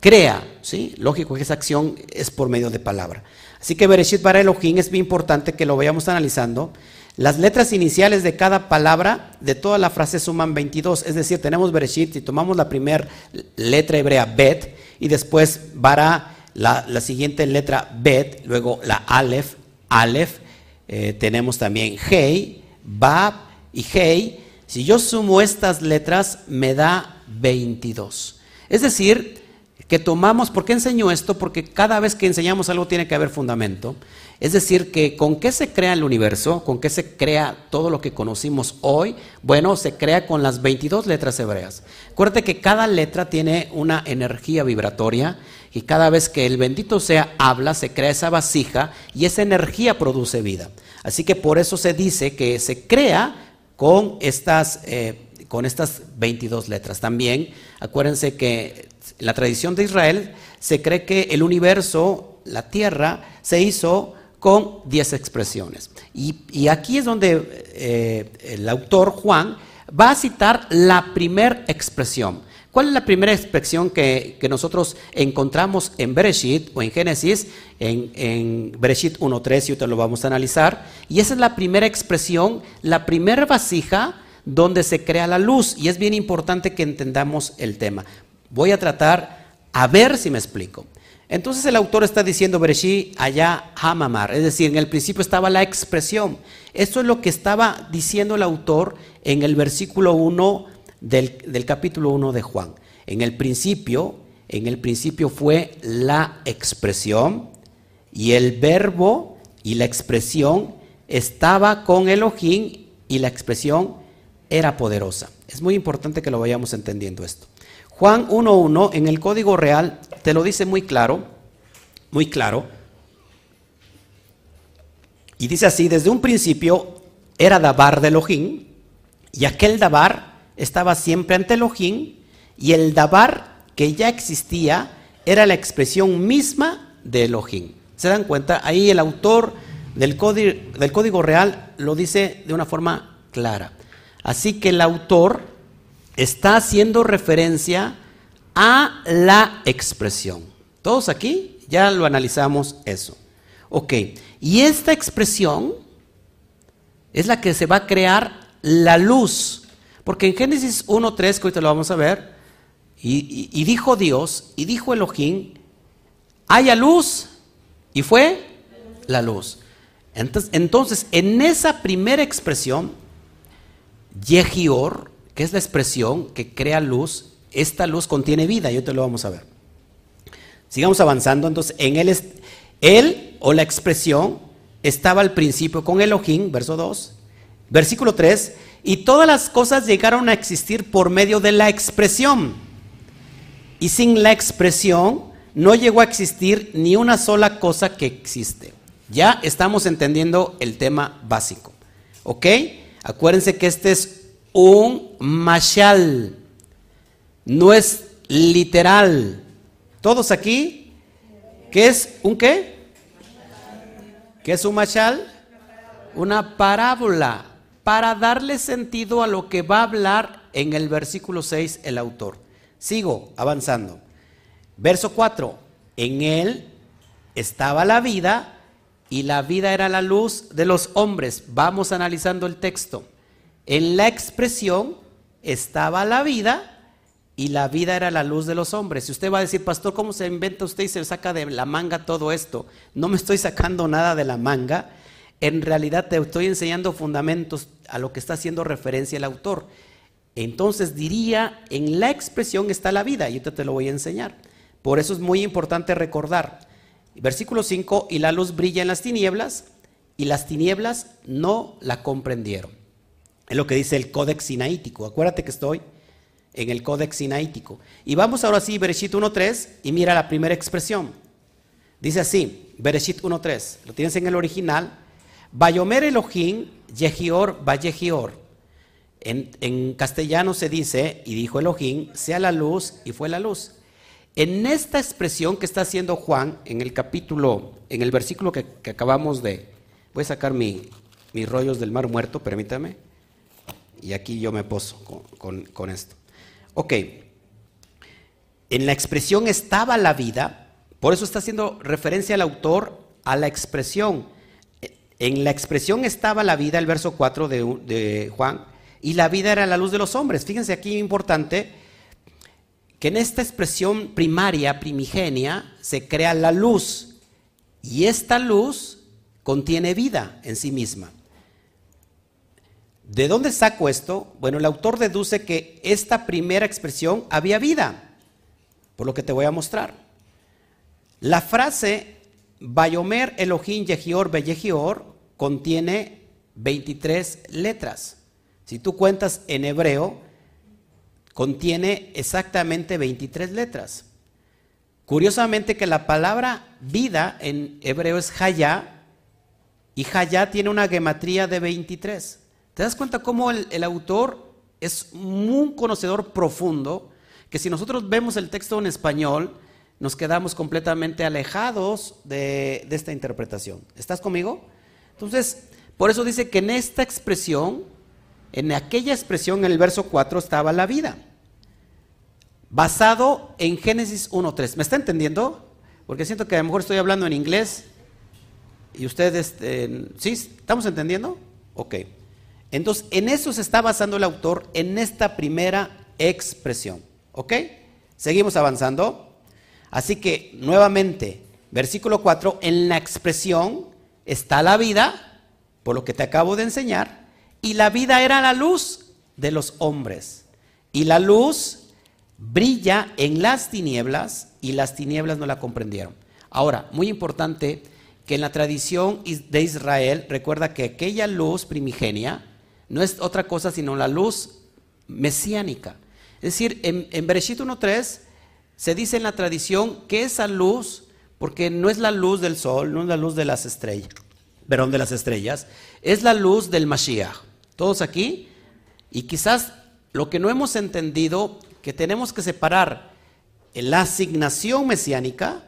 crea, ¿sí? Lógico que esa acción es por medio de palabra. Así que Bereshit para Elohim es muy importante que lo vayamos analizando. Las letras iniciales de cada palabra de toda la frase suman 22, es decir, tenemos Bereshit, y tomamos la primera letra hebrea Bet y después Bara, la, siguiente letra Bet, luego la Aleph, Aleph, eh, tenemos también Hei, Bab y Hei, si yo sumo estas letras, me da 22. Es decir, que tomamos, ¿por qué enseño esto? Porque cada vez que enseñamos algo tiene que haber fundamento. Es decir, que con qué se crea el universo, con qué se crea todo lo que conocimos hoy, bueno, se crea con las 22 letras hebreas. Acuérdate que cada letra tiene una energía vibratoria y cada vez que el bendito sea habla, se crea esa vasija y esa energía produce vida. Así que por eso se dice que se crea con estas, eh, con estas 22 letras. También acuérdense que en la tradición de Israel se cree que el universo, la tierra, se hizo con 10 expresiones. Y, aquí es donde eh, el autor Juan va a citar la primera expresión. ¿Cuál es la primera expresión que, nosotros encontramos en Bereshit o en Génesis? En, en Bereshit 1.3 y ahorita lo vamos a analizar. Y esa es la primera expresión, la primera vasija donde se crea la luz. Y es bien importante que entendamos el tema. Voy a tratar a ver si me explico. Entonces el autor está diciendo Bereshit allá Hamamar, es decir, en el principio estaba la expresión. Eso es lo que estaba diciendo el autor en el versículo 1 del, capítulo 1 de Juan. En el principio, en el principio fue la expresión y el verbo y la expresión estaba con Elohim y la expresión era poderosa. Es muy importante que lo vayamos entendiendo esto. Juan 1.1 en el código real te lo dice muy claro, muy claro. Y dice así, desde un principio era Dabar de Elohim y aquel Dabar estaba siempre ante Elohim y el Dabar que ya existía era la expresión misma de Elohim. ¿Se dan cuenta? Ahí el autor del del código real lo dice de una forma clara. Así que el autor está haciendo referencia a la expresión. ¿Todos aquí? Ya lo analizamos eso. Ok, y esta expresión es la que se va a crear la luz. Porque en Génesis 1.3, que ahorita lo vamos a ver, y, dijo Dios, y dijo Elohim, haya luz, y fue la luz. Entonces, entonces en esa primera expresión, Yehior, que es la expresión que crea luz, esta luz contiene vida, y te lo vamos a ver. Sigamos avanzando, entonces en él, él o la expresión estaba al principio con Elohim, verso 2, versículo 3, y todas las cosas llegaron a existir por medio de la expresión. Y sin la expresión no llegó a existir ni una sola cosa que existe. Ya estamos entendiendo el tema básico. ¿Ok? Acuérdense que este es un mashal. No es literal. ¿Todos aquí? ¿Qué es un qué? ¿Qué es un mashal? Una parábola para darle sentido a lo que va a hablar en el versículo 6 el autor. Sigo avanzando. Verso 4. En él estaba la vida y la vida era la luz de los hombres. Vamos analizando el texto. En la expresión estaba la vida y la vida era la luz de los hombres. Si usted va a decir, pastor, ¿cómo se inventa usted y se saca de la manga todo esto? No me estoy sacando nada de la manga. En realidad te estoy enseñando fundamentos a lo que está haciendo referencia el autor. Entonces diría, en la expresión está la vida, y yo te lo voy a enseñar. Por eso es muy importante recordar. Versículo 5, y la luz brilla en las tinieblas, y las tinieblas no la comprendieron. Es lo que dice el Códex Sinaítico. Acuérdate que estoy en el Códex Sinaítico. Y vamos ahora sí, Bereshit 1.3, y mira la primera expresión. Dice así, Bereshit 1.3, lo tienes en el original. Bayomer Elohim, Yehior, Vallehior. En, castellano se dice, y dijo Elohim, sea la luz, y fue la luz. En esta expresión que está haciendo Juan, en el capítulo, en el versículo que, acabamos de, voy a sacar mis rollos del mar muerto, permítame, y aquí yo me poso con esto. Ok, en la expresión estaba la vida, por eso está haciendo referencia el autor a la expresión. En la expresión estaba la vida, el verso 4 de, Juan, y la vida era la luz de los hombres. Fíjense aquí importante que en esta expresión primaria, primigenia, se crea la luz, y esta luz contiene vida en sí misma. ¿De dónde saco esto? Bueno, el autor deduce que esta primera expresión había vida, por lo que te voy a mostrar. La frase Bayomer Elohim Yehior Beyehior contiene 23 letras. Si tú cuentas en hebreo, contiene exactamente 23 letras. Curiosamente que la palabra vida en hebreo es Hayá y Hayá tiene una gematría de 23. ¿Te das cuenta cómo el, autor es un conocedor profundo? Que si nosotros vemos el texto en español, nos quedamos completamente alejados de, esta interpretación. ¿Estás conmigo? Entonces, por eso dice que en esta expresión, en aquella expresión, en el verso 4, estaba la vida. Basado en Génesis 1.3. ¿Me está entendiendo? Porque siento que a lo mejor estoy hablando en inglés y ustedes, ¿sí? ¿Estamos entendiendo? Ok. Entonces, en eso se está basando el autor, en esta primera expresión. ¿Ok? Seguimos avanzando. Así que, nuevamente, versículo 4, en la expresión está la vida, por lo que te acabo de enseñar, y la vida era la luz de los hombres. Y la luz brilla en las tinieblas y las tinieblas no la comprendieron. Ahora, muy importante que en la tradición de Israel, recuerda que aquella luz primigenia, no es otra cosa sino la luz mesiánica. Es decir, en, en Bereshit 1.3 se dice en la tradición que esa luz, porque no es la luz del sol, no es la luz de las estrellas, perdón, de las estrellas, es la luz del Mashiach. Todos aquí, y quizás lo que no hemos entendido, que tenemos que separar la asignación mesiánica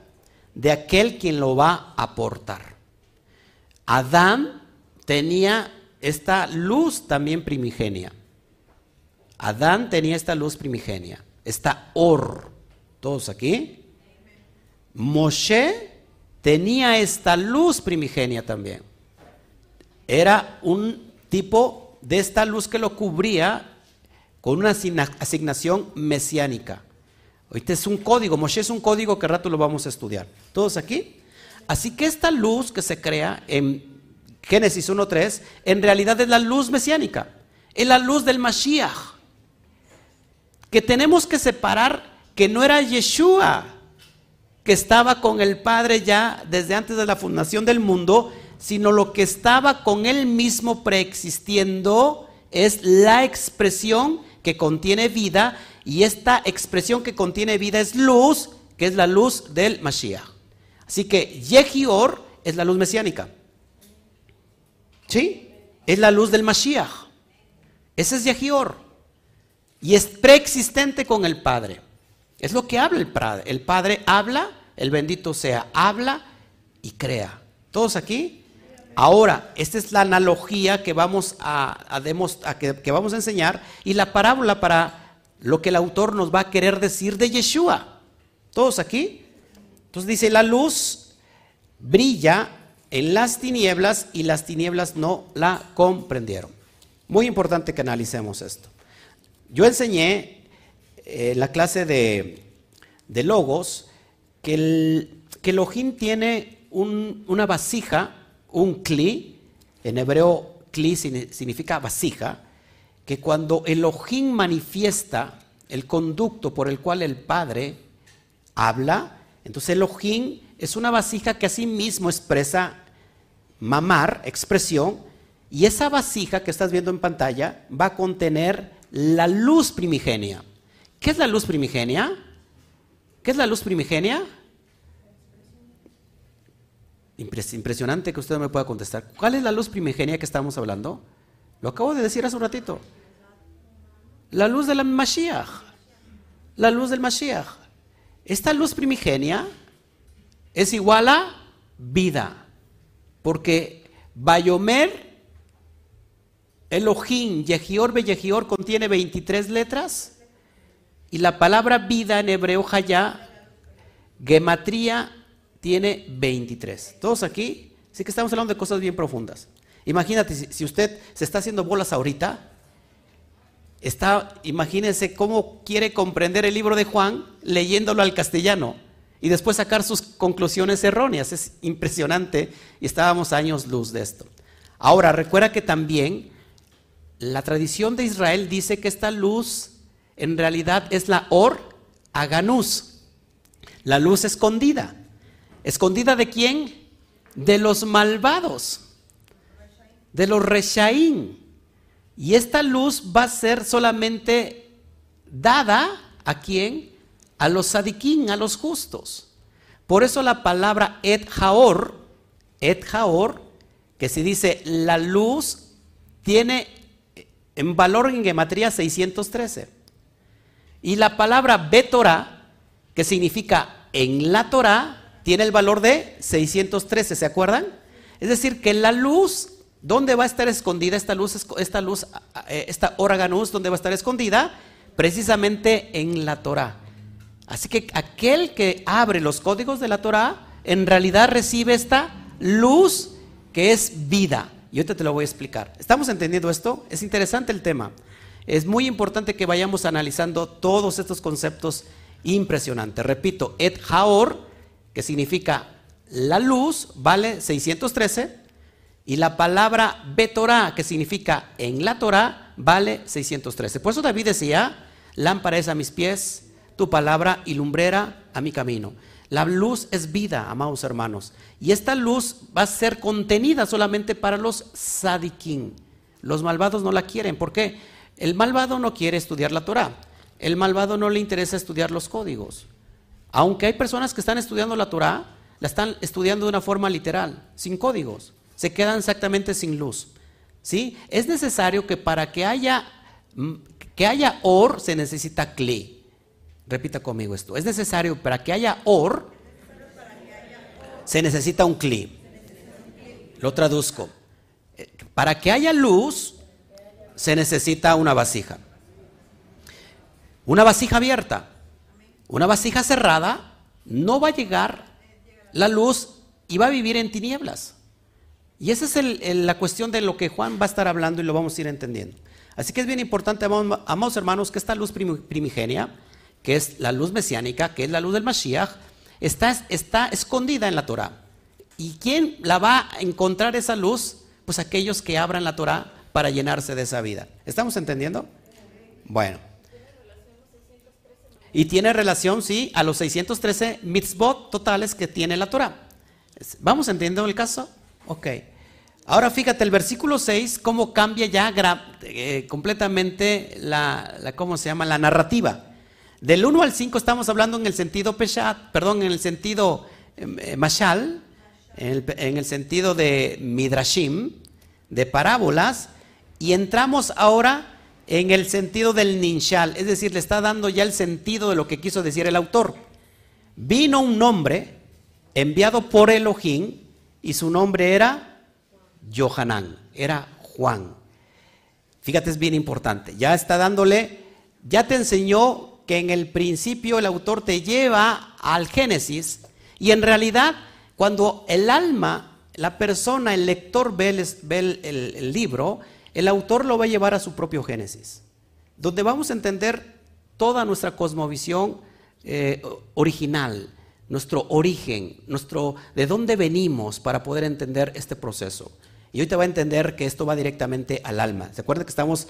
de aquel quien lo va a aportar. Adán tenía esta luz también primigenia. Adán tenía esta luz primigenia, esta or. ¿Todos aquí? Moshe tenía esta luz primigenia también. Era un tipo de esta luz que lo cubría con una asignación mesiánica. Ahorita es un código, Moshe es un código que rato lo vamos a estudiar. ¿Todos aquí? Así que esta luz que se crea en Génesis 1.3, en realidad es la luz mesiánica, es la luz del Mashiach, que tenemos que separar que no era Yeshua, que estaba con el Padre ya desde antes de la fundación del mundo, sino lo que estaba con él mismo preexistiendo es la expresión que contiene vida y esta expresión que contiene vida es luz, que es la luz del Mashiach. Así que Yehior es la luz mesiánica. ¿Sí? Es la luz del Mashiach. Ese es Yehior. Y es preexistente con el Padre. Es lo que habla el Padre. El Padre habla, el bendito sea, habla y crea. ¿Todos aquí? Ahora, esta es la analogía que vamos a, que, vamos a enseñar y la parábola para lo que el autor nos va a querer decir de Yeshua. ¿Todos aquí? Entonces dice, la luz brilla en las tinieblas y las tinieblas no la comprendieron. Muy importante que analicemos esto. Yo enseñé en la clase de, Logos que el, que tiene una vasija un cli, en hebreo cli significa vasija, que cuando Elohim manifiesta el conducto por el cual el Padre habla, entonces Elohim es una vasija que así mismo expresa mamar, expresión, y esa vasija que estás viendo en pantalla va a contener la luz primigenia. ¿Qué es la luz primigenia? ¿Qué es la luz primigenia? Impresionante que usted me pueda contestar. ¿Cuál es la luz primigenia que estamos hablando? Lo acabo de decir hace un ratito. La luz de la Mashiach. La luz del Mashiach. Esta luz primigenia es igual a vida. Porque Bayomer, Elohim, Yehior, Beyehior contiene 23 letras. Y la palabra vida en hebreo, Hayá, gematría tiene 23. ¿Todos aquí? Sí que estamos hablando de cosas bien profundas. Imagínate, si, usted se está haciendo bolas ahorita, está, imagínense cómo quiere comprender el libro de Juan leyéndolo al castellano y después sacar sus conclusiones erróneas. Es impresionante y estábamos años luz de esto. Ahora, recuerda que también la tradición de Israel dice que esta luz en realidad es la Or Aganus, la luz escondida. ¿Escondida de quién? De los malvados, de los reshaín. Y esta luz va a ser solamente dada a quién? A los sadiquín, a los justos. Por eso la palabra et haor, et haor, que se dice la luz, tiene en valor en gematría 613. Y la palabra betorá, que significa en la Torah, tiene el valor de 613, ¿se acuerdan? Es decir, que la luz, ¿dónde va a estar escondida esta luz, esta luz, eh, esta dónde va a estar escondida? Precisamente en la Torah. Así que aquel que abre los códigos de la Torah, en realidad recibe esta luz que es vida. Y ahorita te lo voy a explicar. ¿Estamos entendiendo esto? Es interesante el tema. Es muy importante que vayamos analizando todos estos conceptos impresionantes. Repito, et haor que significa la luz, vale 613, y la palabra Betorá, que significa en la Torah, vale 613. Por eso David decía, lámpara es a mis pies, tu palabra y lumbrera a mi camino. La luz es vida, amados hermanos. Y esta luz va a ser contenida solamente para los sadiquín. Los malvados no la quieren. ¿Por qué? El malvado no quiere estudiar la Torah. El malvado no le interesa estudiar los códigos. Aunque hay personas que están estudiando la Torah, la están estudiando de una forma literal, sin códigos, se quedan exactamente sin luz. ¿Sí? Es necesario que para que haya, mm, que haya or se necesita cle. Repita conmigo esto. Es necesario para que haya or, se necesita un cli. Lo traduzco. Eh, para que haya luz, se necesita una vasija. Una vasija abierta. Una vasija cerrada, no va a llegar la luz y va a vivir en tinieblas. Y esa es la cuestión de lo que Juan va a estar hablando y lo vamos a ir entendiendo. Así que es bien importante, amados hermanos, que esta luz primigenia, que es la luz mesiánica, que es la luz del Mashiach, está, escondida en la Torah. ¿Y quién la va a encontrar esa luz? Pues aquellos que abran la Torah para llenarse de esa vida. ¿Estamos entendiendo? Bueno. Y tiene relación, sí, a los 613 mitzvot totales que tiene la Torah. ¿Vamos entendiendo el caso? Ok. Ahora fíjate, el versículo 6, cómo cambia ya eh, completamente la, ¿cómo se llama? La narrativa. Del 1 al 5 estamos hablando en el sentido peshat, perdón, en el sentido em, eh, mashal, en el, sentido de midrashim, de parábolas, y entramos ahora en el sentido del ninshal, es decir, le está dando ya el sentido de lo que quiso decir el autor. Vino un hombre enviado por Elohim y su nombre era Johanán, era Juan. Fíjate, es bien importante. Ya está dándole, ya te enseñó que en el principio el autor te lleva al Génesis y en realidad cuando el alma, la persona, el lector ve el, libro, el autor lo va a llevar a su propio Génesis, donde vamos a entender toda nuestra cosmovisión eh, original, nuestro origen, nuestro de dónde venimos para poder entender este proceso. Y hoy te va a entender que esto va directamente al alma. ¿Se acuerda que estamos,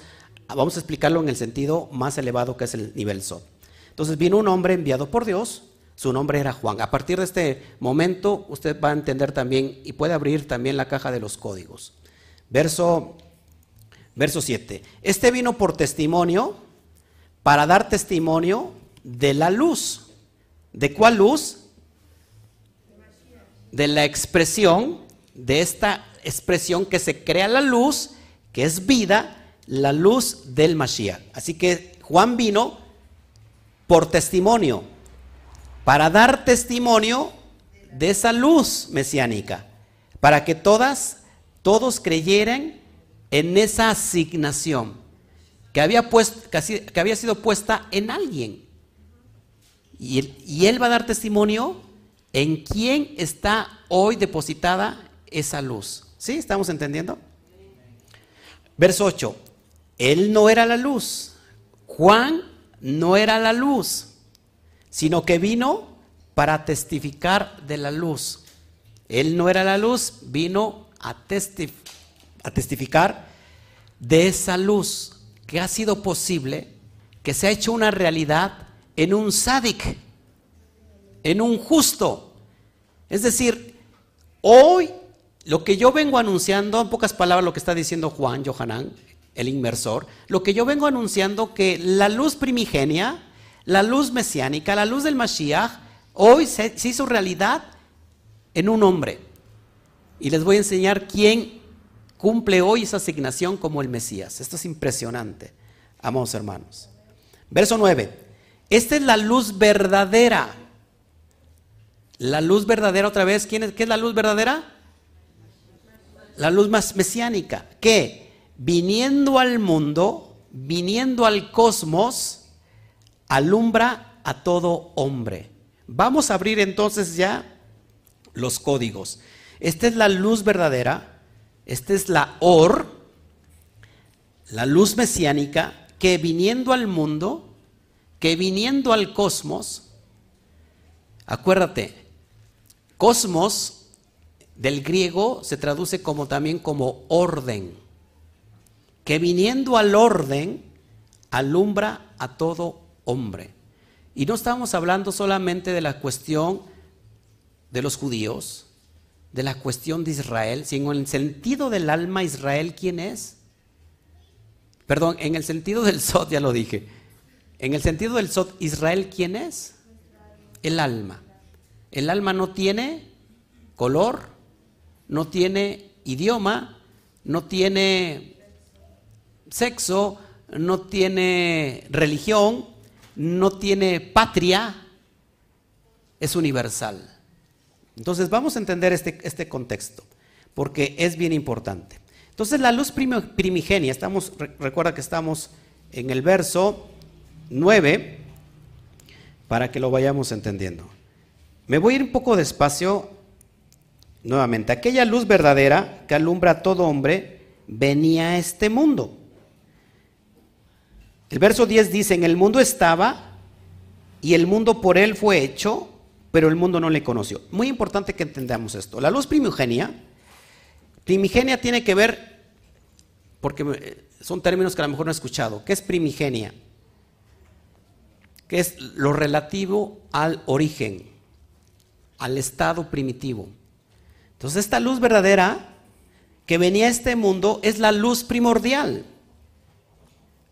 vamos a explicarlo en el sentido más elevado que es el nivel SOT? Entonces vino un hombre enviado por Dios, su nombre era Juan. A partir de este momento usted va a entender también y puede abrir también la caja de los códigos. Verso, verso 7. Este vino por testimonio, para dar testimonio de la luz. ¿De cuál luz? de la expresión, de esta expresión que se crea la luz, que es vida, la luz del Mashiach. Así que Juan vino por testimonio, para dar testimonio de esa luz mesiánica, para que todas, todos creyeran en esa asignación que había, puesto, que había sido puesta en alguien. Y y él va a dar testimonio ¿En quién está hoy depositada esa luz? ¿Sí? ¿Estamos entendiendo? Verso 8. Él no era la luz. Juan no era la luz, sino que vino para testificar de la luz. Él no era la luz, vino a, a testificar de esa luz que ha sido posible, que se ha hecho una realidad en un sádic en un justo. Es decir, hoy lo que yo vengo anunciando, en pocas palabras lo que está diciendo Juan Johanán, el inmersor, lo que yo vengo anunciando que la luz primigenia, la luz mesiánica, la luz del Mashiach, hoy se, hizo realidad en un hombre. Y les voy a enseñar quién cumple hoy esa asignación como el Mesías. Esto es impresionante, amados hermanos. Verso 9. Esta es la luz verdadera la luz verdadera otra vez, ¿quién es, ¿qué es la luz verdadera? La luz más mesiánica, que viniendo al mundo, viniendo al cosmos, alumbra a todo hombre. Vamos a abrir entonces ya los códigos. Esta es la luz verdadera, esta es la or, la luz mesiánica, que viniendo al mundo, que viniendo al cosmos, acuérdate, Cosmos del griego se traduce como también como orden, que viniendo al orden alumbra a todo hombre. Y no estamos hablando solamente de la cuestión de los judíos, de la cuestión de Israel, sino en el sentido del alma Israel, ¿quién es? Perdón, en el sentido del Sot, ya lo dije. En el sentido del Sot, Israel, ¿quién es? El alma. El alma no tiene color, no tiene idioma, no tiene sexo, no tiene religión, no tiene patria, es universal. Entonces vamos a entender este, este contexto, porque es bien importante. Entonces la luz primigenia, recuerda que estamos en el verso 9, para que lo vayamos entendiendo. Me voy a ir un poco despacio nuevamente. Aquella luz verdadera que alumbra a todo hombre venía a este mundo. El verso 10 dice, en el mundo estaba y el mundo por él fue hecho, pero el mundo no le conoció. Muy importante que entendamos esto. La luz primigenia, primigenia tiene que ver, porque eh, son términos que a lo mejor no he escuchado. ¿Qué es primigenia? Que es lo relativo al origen, al estado primitivo. Entonces esta luz verdadera que venía a este mundo es la luz primordial.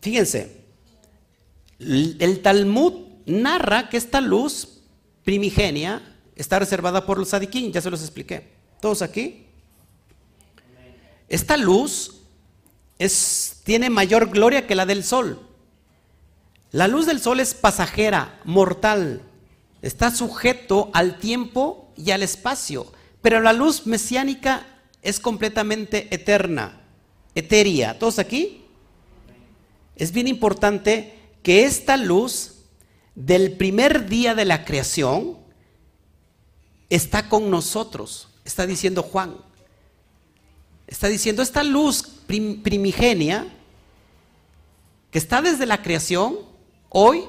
Fíjense, el Talmud narra que esta luz primigenia está reservada por los sadiquín, ya se los expliqué. ¿Todos aquí? Esta luz es, tiene mayor gloria que la del sol. La luz del sol es pasajera, mortal, está sujeto al tiempo y al espacio, pero la luz mesiánica es completamente eterna, etérea. ¿Todos aquí? Es bien importante que esta luz del primer día de la creación está con nosotros, está diciendo Juan. Está diciendo, esta luz primigenia que está desde la creación, hoy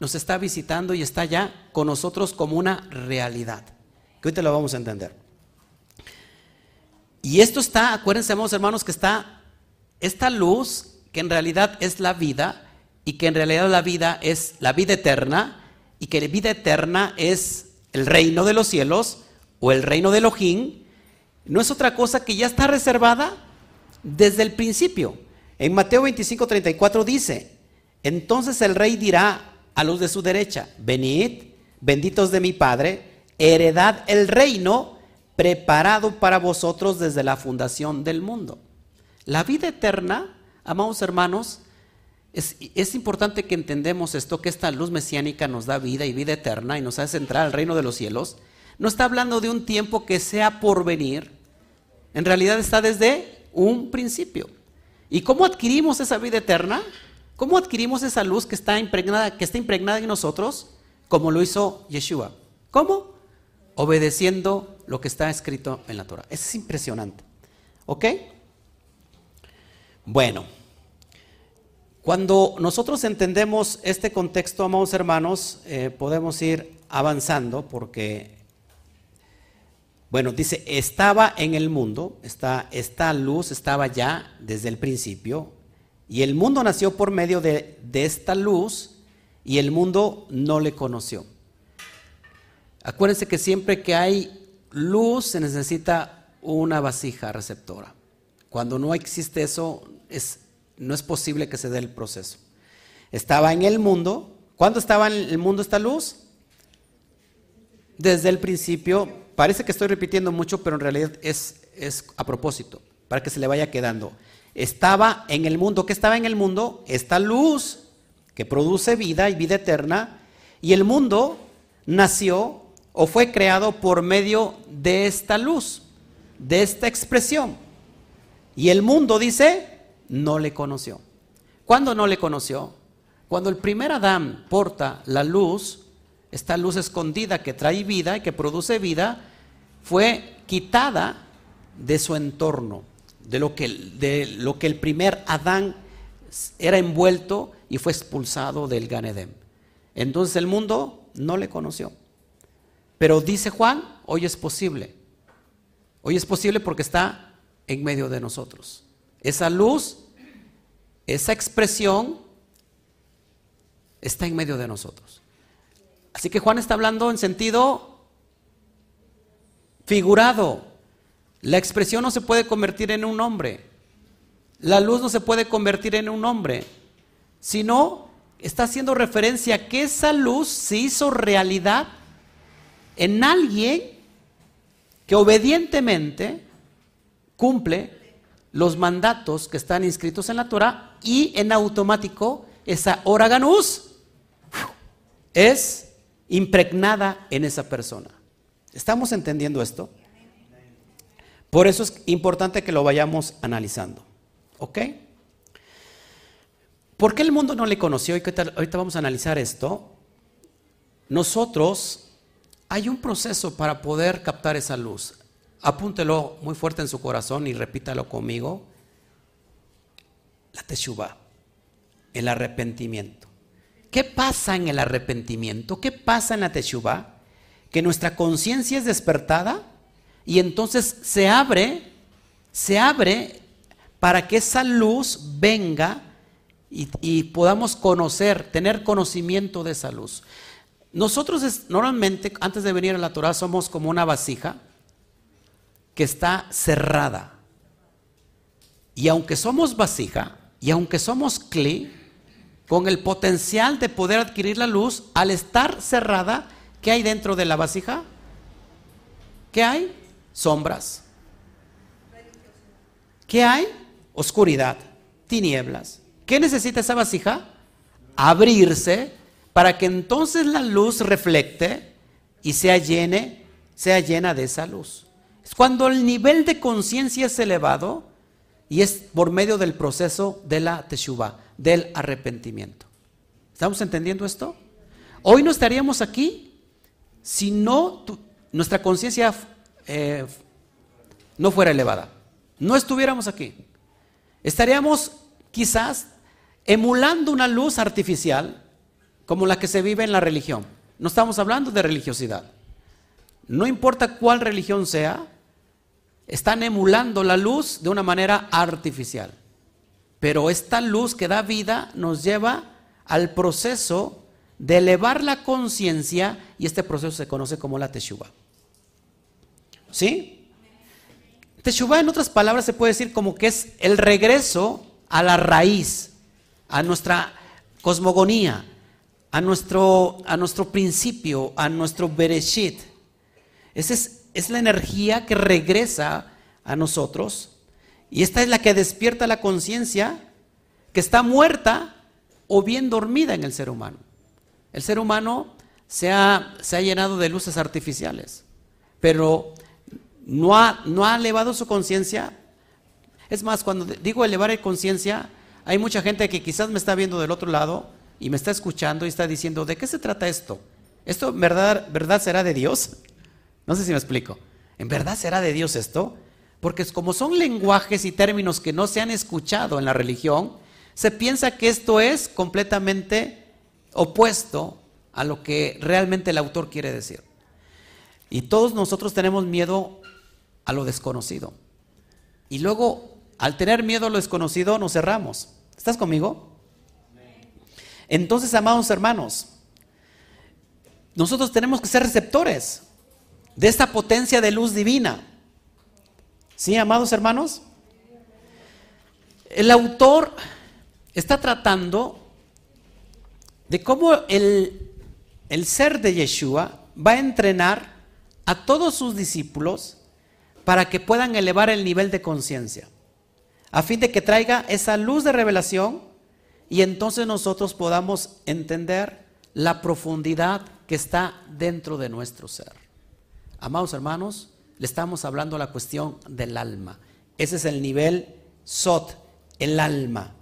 nos está visitando y está ya con nosotros como una realidad. Que hoy te lo vamos a entender. Y esto está, acuérdense, hermanos, que está esta luz, que en realidad es la vida, y que en realidad la vida es la vida eterna y que la vida eterna es el reino de los cielos o el reino de Elohim, no es otra cosa que ya está reservada desde el principio. En Mateo 25, 34 dice, entonces el rey dirá a los de su derecha, venid, benditos de mi Padre, heredad el reino preparado para vosotros desde la fundación del mundo. La vida eterna, amados hermanos, es, importante que entendemos esto, que esta luz mesiánica nos da vida y vida eterna y nos hace entrar al reino de los cielos. No está hablando de un tiempo que sea por venir, en realidad está desde un principio. ¿Y cómo adquirimos esa vida eterna? ¿Cómo adquirimos esa luz que está impregnada, que está impregnada en nosotros? Como lo hizo Yeshua. ¿Cómo? Obedeciendo lo que está escrito en la Torah. es impresionante. ¿Ok? Bueno. Cuando nosotros entendemos este contexto, amados hermanos, eh, podemos ir avanzando porque, bueno, dice, estaba en el mundo, esta luz estaba ya desde el principio, y el mundo nació por medio de, de esta luz, y el mundo no le conoció. Acuérdense que siempre que hay luz se necesita una vasija receptora. Cuando no existe eso, es no es posible que se dé el proceso. Estaba en el mundo. ¿Cuándo estaba en el mundo esta luz? Desde el principio. Parece que estoy repitiendo mucho, pero en realidad es, es a propósito, para que se le vaya quedando. Estaba en el mundo. ¿Qué estaba en el mundo? Esta luz que produce vida y vida eterna. Y el mundo nació o fue creado por medio de esta luz, de esta expresión. Y el mundo dice, no le conoció. ¿Cuándo no le conoció? Cuando el primer Adán porta la luz, esta luz escondida que trae vida y que produce vida, fue quitada de su entorno, de lo que, de lo que el primer Adán era envuelto y fue expulsado del Ganedem. Entonces el mundo no le conoció. Pero dice Juan, hoy es posible. Hoy es posible porque está en medio de nosotros. Esa luz, esa expresión está en medio de nosotros. Así que Juan está hablando en sentido figurado. La expresión no se puede convertir en un hombre. La luz no se puede convertir en un hombre. Sino está haciendo referencia a que esa luz se hizo realidad en alguien que obedientemente cumple los mandatos que están inscritos en la Torah y en automático esa hora es impregnada en esa persona. ¿Estamos entendiendo esto? Por eso es importante que lo vayamos analizando. ¿Ok? ¿Por qué el mundo no le conoció? Ahorita vamos a analizar esto. Nosotros, hay un proceso para poder captar esa luz. Apúntelo muy fuerte en su corazón y repítalo conmigo. La teshuva, el arrepentimiento. ¿Qué pasa en el arrepentimiento? ¿Qué pasa en la teshuva? Que nuestra conciencia es despertada y entonces se abre, se abre para que esa luz venga y, podamos conocer, tener conocimiento de esa luz. Nosotros normalmente, antes de venir a la Torah, somos como una vasija que está cerrada. Y aunque somos vasija, y aunque somos cli, con el potencial de poder adquirir la luz, al estar cerrada, ¿qué hay dentro de la vasija? ¿Qué hay? Sombras. ¿Qué hay? Oscuridad, tinieblas. ¿Qué necesita esa vasija? Abrirse para que entonces la luz reflecte y sea, llene, sea llena de esa luz. Cuando el nivel de conciencia es elevado y es por medio del proceso de la teshuva, del arrepentimiento. ¿Estamos entendiendo esto? Hoy no estaríamos aquí si no nuestra conciencia eh, no fuera elevada. No estuviéramos aquí. Estaríamos quizás emulando una luz artificial como la que se vive en la religión. No estamos hablando de religiosidad. No importa cuál religión sea, están emulando la luz de una manera artificial. Pero esta luz que da vida nos lleva al proceso de elevar la conciencia y este proceso se conoce como la teshuva. ¿Sí? Teshuva en otras palabras se puede decir como que es el regreso a la raíz a nuestra cosmogonía, a nuestro, a nuestro principio, a nuestro Bereshit. Esa es, es la energía que regresa a nosotros y esta es la que despierta la conciencia que está muerta o bien dormida en el ser humano. El ser humano se ha, se ha llenado de luces artificiales, pero no ha, no ha elevado su conciencia. Es más, cuando digo elevar conciencia, hay mucha gente que quizás me está viendo del otro lado y me está escuchando y está diciendo, ¿de qué se trata esto? ¿Esto verdad, verdad será de Dios? No sé si me explico. ¿En verdad será de Dios esto? Porque como son lenguajes y términos que no se han escuchado en la religión, se piensa que esto es completamente opuesto a lo que realmente el autor quiere decir. Y todos nosotros tenemos miedo a lo desconocido. Y luego, al tener miedo a lo desconocido, nos cerramos. ¿Estás conmigo? Entonces, amados hermanos, nosotros tenemos que ser receptores de esta potencia de luz divina. ¿Sí, amados hermanos? El autor está tratando de cómo el, el ser de Yeshua va a entrenar a todos sus discípulos para que puedan elevar el nivel de conciencia a fin de que traiga esa luz de revelación y entonces nosotros podamos entender la profundidad que está dentro de nuestro ser. Amados hermanos, le estamos hablando la cuestión del alma. Ese es el nivel Sot, el alma.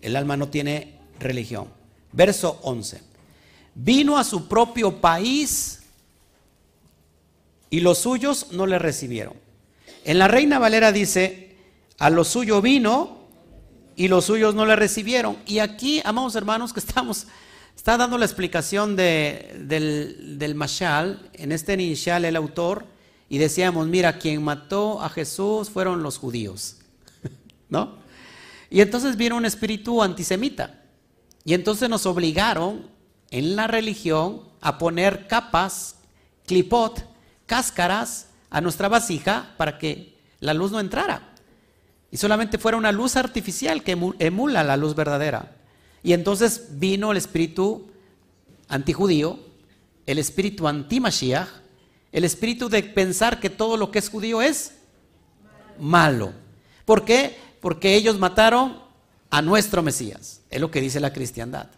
El alma no tiene religión. Verso 11. Vino a su propio país y los suyos no le recibieron. En la Reina Valera dice, a lo suyo vino y los suyos no le recibieron. Y aquí, amados hermanos, que estamos, está dando la explicación del, del Mashal, en este inicial el autor, y decíamos, mira, quien mató a Jesús fueron los judíos, <laughs> ¿no? Y entonces vino un espíritu antisemita. Y entonces nos obligaron en la religión a poner capas, clipot, cáscaras a nuestra vasija para que la luz no entrara y solamente fuera una luz artificial que emula la luz verdadera. Y entonces vino el espíritu antijudío, el espíritu anti-Mashiach, el espíritu de pensar que todo lo que es judío es malo. ¿Por qué? Porque ellos mataron a nuestro Mesías, es lo que dice la cristiandad.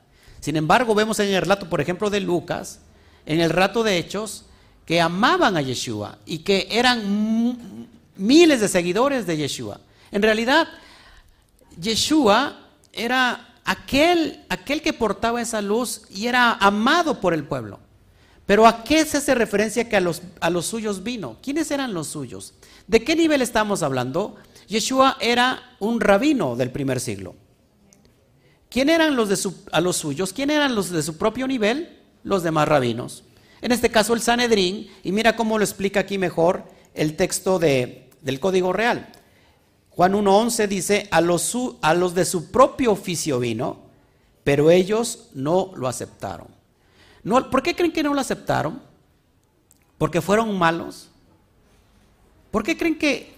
Sin embargo, vemos en el relato, por ejemplo, de Lucas, en el relato de Hechos, que amaban a Yeshua y que eran miles de seguidores de Yeshua. En realidad, Yeshua era aquel, aquel que portaba esa luz y era amado por el pueblo. Pero ¿a qué se hace referencia que a los, a los suyos vino? ¿Quiénes eran los suyos? ¿De qué nivel estamos hablando? Yeshua era un rabino del primer siglo. ¿Quién eran los de su, a los suyos? ¿Quién eran los de su propio nivel? Los demás rabinos. En este caso el Sanedrín, y mira cómo lo explica aquí mejor el texto de, del Código Real. Juan 1.11 dice, a los, a los de su propio oficio vino, pero ellos no lo aceptaron. ¿Por qué creen que no lo aceptaron? ¿Porque fueron malos? ¿Por qué creen que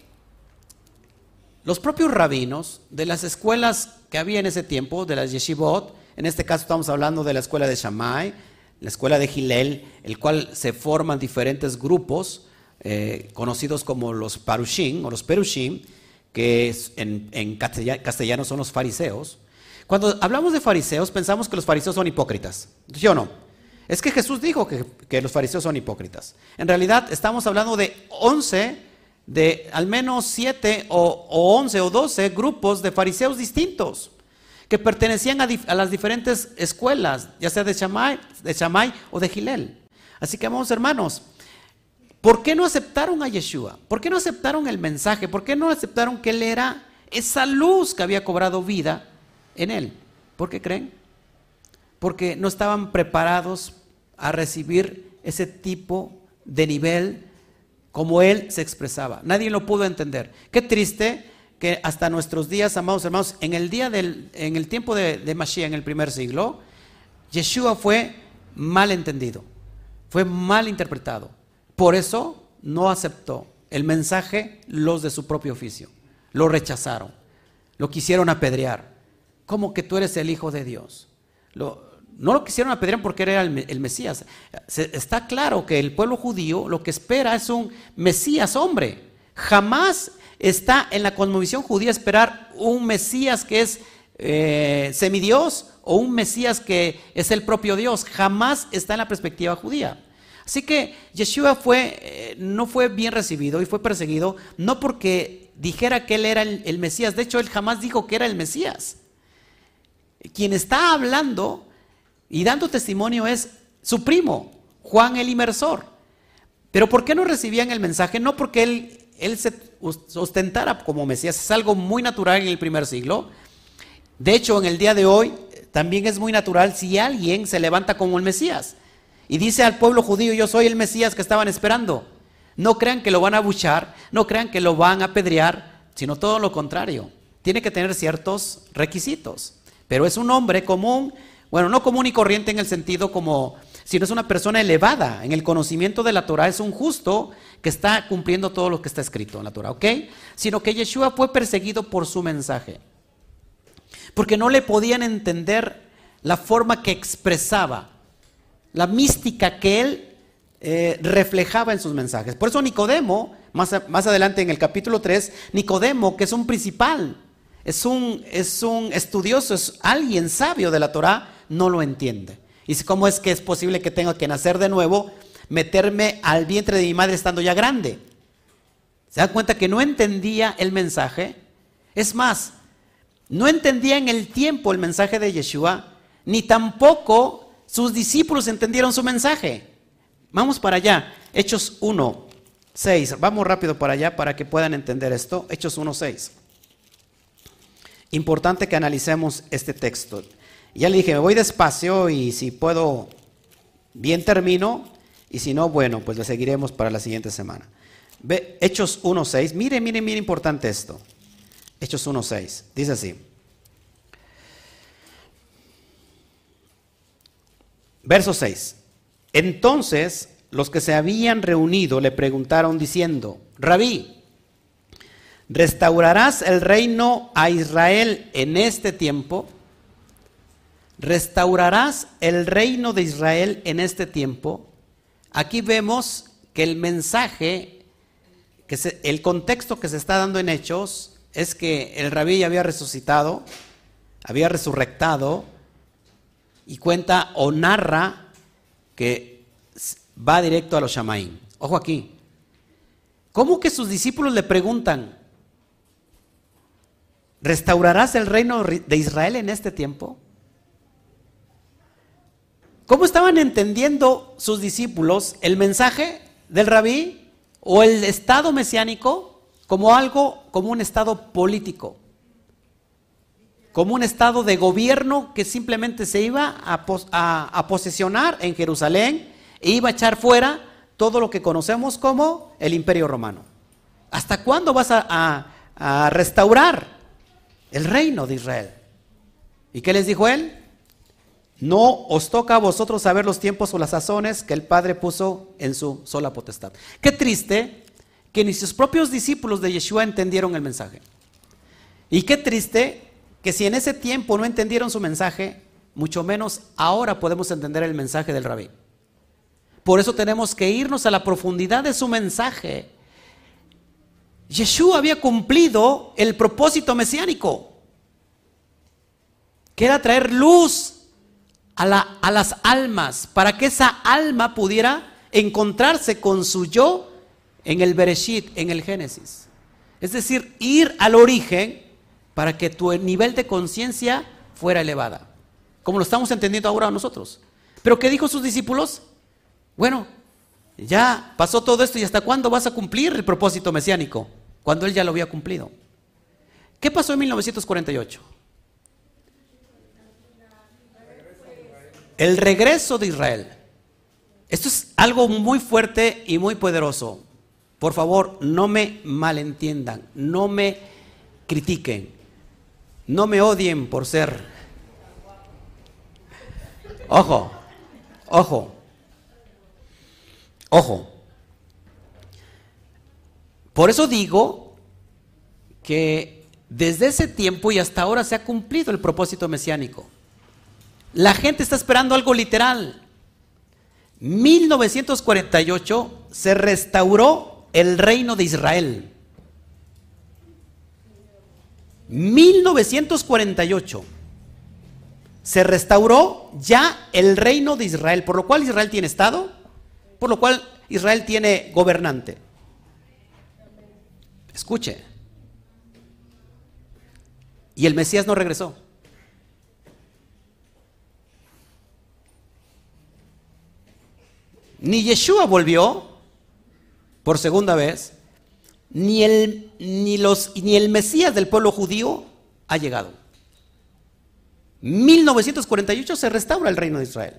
los propios rabinos de las escuelas que había en ese tiempo, de las yeshivot, en este caso estamos hablando de la escuela de Shammai, la escuela de Gilel, el cual se forman diferentes grupos eh, conocidos como los parushim o los perushim, que en, castellano son los fariseos. Cuando hablamos de fariseos, pensamos que los fariseos son hipócritas. ¿Sí o no? Es que Jesús dijo que, los fariseos son hipócritas. En realidad, estamos hablando de 11, de al menos 7 o, 11 o 12 grupos de fariseos distintos que pertenecían a, las diferentes escuelas, ya sea de Shammai, de o de Gilel. Así que, vamos hermanos, ¿Por qué no aceptaron a Yeshua? ¿Por qué no aceptaron el mensaje? ¿Por qué no aceptaron que Él era esa luz que había cobrado vida en Él? ¿Por qué creen? Porque no estaban preparados a recibir ese tipo de nivel como Él se expresaba. Nadie lo pudo entender. Qué triste que hasta nuestros días, amados hermanos, en el día del, en el tiempo de, de Mashiach, en el primer siglo, Yeshua fue mal entendido, fue mal interpretado. Por eso no aceptó el mensaje los de su propio oficio. Lo rechazaron. Lo quisieron apedrear. ¿Cómo que tú eres el Hijo de Dios? no lo quisieron apedrear porque era el, Mesías. está claro que el pueblo judío lo que espera es un Mesías hombre. Jamás está en la cosmovisión judía esperar un Mesías que es eh, semidios o un Mesías que es el propio Dios. Jamás está en la perspectiva judía. Así que Yeshua eh, no fue bien recibido y fue perseguido, no porque dijera que él era el, Mesías, de hecho él jamás dijo que era el Mesías. Quien está hablando y dando testimonio es su primo, Juan el Inmersor. Pero ¿por qué no recibían el mensaje? No porque él, él se ostentara como Mesías, es algo muy natural en el primer siglo. De hecho, en el día de hoy también es muy natural si alguien se levanta como el Mesías y dice al pueblo judío, yo soy el Mesías que estaban esperando. No crean que lo van a buchar, no crean que lo van a apedrear, sino todo lo contrario. Tiene que tener ciertos requisitos. Pero es un hombre común, bueno, no común y corriente en el sentido como, sino es una persona elevada en el conocimiento de la Torah, es un justo que está cumpliendo todo lo que está escrito en la Torah, ¿ok? Sino que Yeshua fue perseguido por su mensaje. Porque no le podían entender la forma que expresaba la mística que él eh, reflejaba en sus mensajes. Por eso Nicodemo, más, más, adelante en el capítulo 3, Nicodemo, que es un principal, es un, es un estudioso, es alguien sabio de la Torah, no lo entiende. Y cómo es que es posible que tenga que nacer de nuevo, meterme al vientre de mi madre estando ya grande. ¿Se dan cuenta que no entendía el mensaje? Es más, no entendía en el tiempo el mensaje de Yeshua, ni tampoco sus discípulos entendieron su mensaje. Vamos para allá. Hechos 1, 6. Vamos rápido para allá para que puedan entender esto. Hechos 1, 6. Importante que analicemos este texto. Ya le dije, me voy despacio y si puedo, bien termino. Y si no, bueno, pues le seguiremos para la siguiente semana. Ve, Hechos 6. Mire, mire, mire importante esto. Hechos 6. Dice así. Verso 6. Entonces los que se habían reunido le preguntaron diciendo, Rabí, ¿restaurarás el reino a Israel en este tiempo? ¿Restaurarás el reino de Israel en este tiempo? Aquí vemos que el mensaje, que el contexto que se está dando en Hechos es que el rabí ya había resucitado, había resurrectado, y cuenta o narra que va directo a los Shamaim. Ojo aquí. ¿Cómo que sus discípulos le preguntan, ¿restaurarás el reino de Israel en este tiempo? ¿Cómo estaban entendiendo sus discípulos el mensaje del rabí o el estado mesiánico como algo, como un estado político? Como un estado de gobierno que simplemente se iba a, posesionar en Jerusalén e iba a echar fuera todo lo que conocemos como el imperio romano. ¿Hasta cuándo vas a, a restaurar el reino de Israel? ¿Y qué les dijo él? No os toca a vosotros saber los tiempos o las sazones que el Padre puso en su sola potestad. Qué triste que ni sus propios discípulos de Yeshua entendieron el mensaje. Y qué triste que si en ese tiempo no entendieron su mensaje, mucho menos ahora podemos entender el mensaje del rabí. Por eso tenemos que irnos a la profundidad de su mensaje. Yeshua había cumplido el propósito mesiánico, que era traer luz a, las almas, para que esa alma pudiera encontrarse con su yo en el Bereshit, en el Génesis. Es decir, ir al origen para que tu nivel de conciencia fuera elevada, como lo estamos entendiendo ahora nosotros. Pero ¿qué dijo sus discípulos? Bueno, ya pasó todo esto y hasta cuándo vas a cumplir el propósito mesiánico, cuando él ya lo había cumplido. ¿Qué pasó en 1948? El regreso de Israel. Esto es algo muy fuerte y muy poderoso. Por favor, no me malentiendan, no me critiquen, no me odien por ser. Ojo, ojo, ojo. Por eso digo que desde ese tiempo y hasta ahora se ha cumplido el propósito mesiánico. La gente está esperando algo literal. 1948 se restauró el reino de Israel. 1948 se restauró ya el reino de Israel, por lo cual Israel tiene Estado, por lo cual Israel tiene gobernante. Escuche. Y el Mesías no regresó. Ni Yeshua volvió por segunda vez, ni el, ni, los, ni el Mesías del pueblo judío ha llegado. 1948 se restaura el reino de Israel.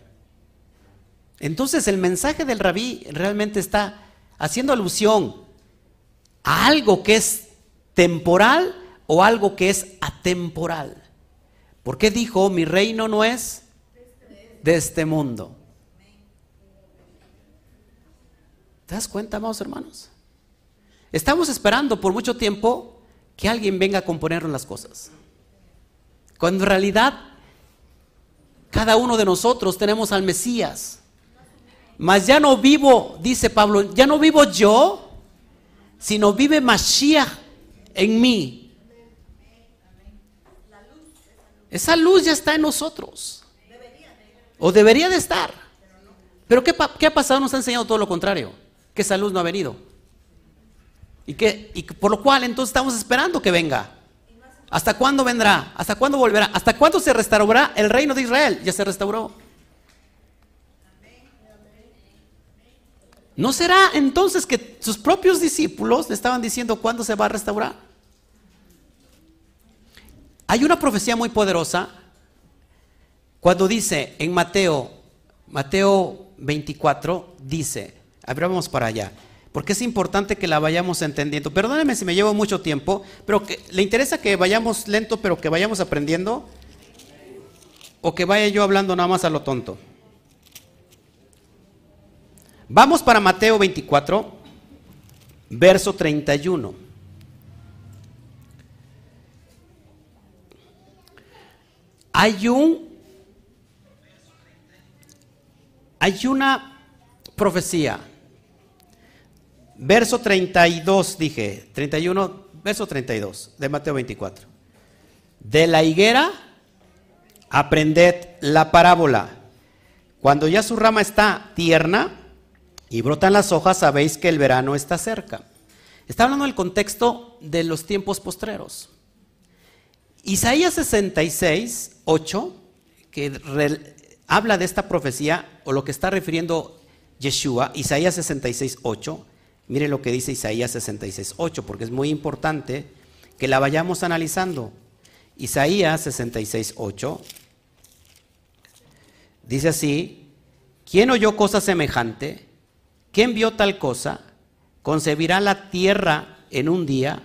Entonces el mensaje del rabí realmente está haciendo alusión a algo que es temporal o algo que es atemporal. ¿Por qué dijo, mi reino no es de este mundo? ¿Te das cuenta, amados hermanos? Estamos esperando por mucho tiempo que alguien venga a componernos las cosas. Cuando en realidad cada uno de nosotros tenemos al Mesías. Mas ya no vivo, dice Pablo, ya no vivo yo, sino vive Mashiach en mí. Esa luz ya está en nosotros. O debería de estar. Pero ¿qué, qué ha pasado? Nos ha enseñado todo lo contrario que esa luz no ha venido. Y, que, y por lo cual entonces estamos esperando que venga. ¿Hasta cuándo vendrá? ¿Hasta cuándo volverá? ¿Hasta cuándo se restaurará el reino de Israel? Ya se restauró. ¿No será entonces que sus propios discípulos le estaban diciendo cuándo se va a restaurar? Hay una profecía muy poderosa cuando dice en Mateo, Mateo 24, dice, a ver, vamos para allá. Porque es importante que la vayamos entendiendo. Perdóneme si me llevo mucho tiempo, pero que, ¿le interesa que vayamos lento, pero que vayamos aprendiendo? ¿O que vaya yo hablando nada más a lo tonto? Vamos para Mateo 24, verso 31. Hay un hay una profecía Verso 32, dije, 31, verso 32 de Mateo 24. De la higuera aprended la parábola. Cuando ya su rama está tierna y brotan las hojas, sabéis que el verano está cerca. Está hablando del contexto de los tiempos postreros. Isaías 66, 8, que habla de esta profecía, o lo que está refiriendo Yeshua, Isaías 66, 8, mire lo que dice Isaías 66, 8, porque es muy importante que la vayamos analizando. Isaías 66, 8 dice así, ¿quién oyó cosa semejante? ¿Quién vio tal cosa? ¿Concebirá la tierra en un día?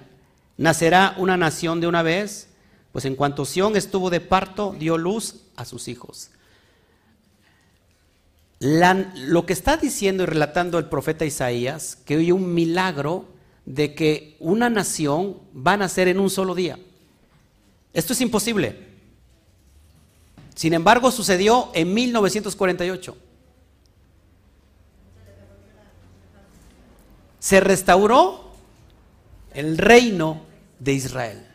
¿Nacerá una nación de una vez? Pues en cuanto Sión estuvo de parto, dio luz a sus hijos. Lo que está diciendo y relatando el profeta Isaías, que hay un milagro de que una nación va a nacer en un solo día. Esto es imposible. Sin embargo, sucedió en 1948. Se restauró el reino de Israel.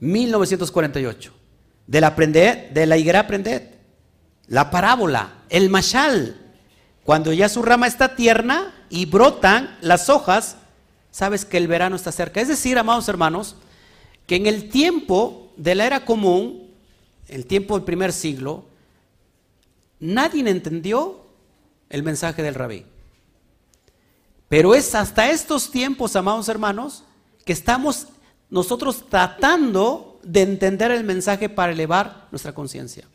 1948. De la, de la higuera aprended. La parábola, el mashal. Cuando ya su rama está tierna y brotan las hojas, sabes que el verano está cerca. Es decir, amados hermanos, que en el tiempo de la era común, el tiempo del primer siglo, nadie entendió el mensaje del rabí. Pero es hasta estos tiempos, amados hermanos, que estamos nosotros tratando de entender el mensaje para elevar nuestra conciencia.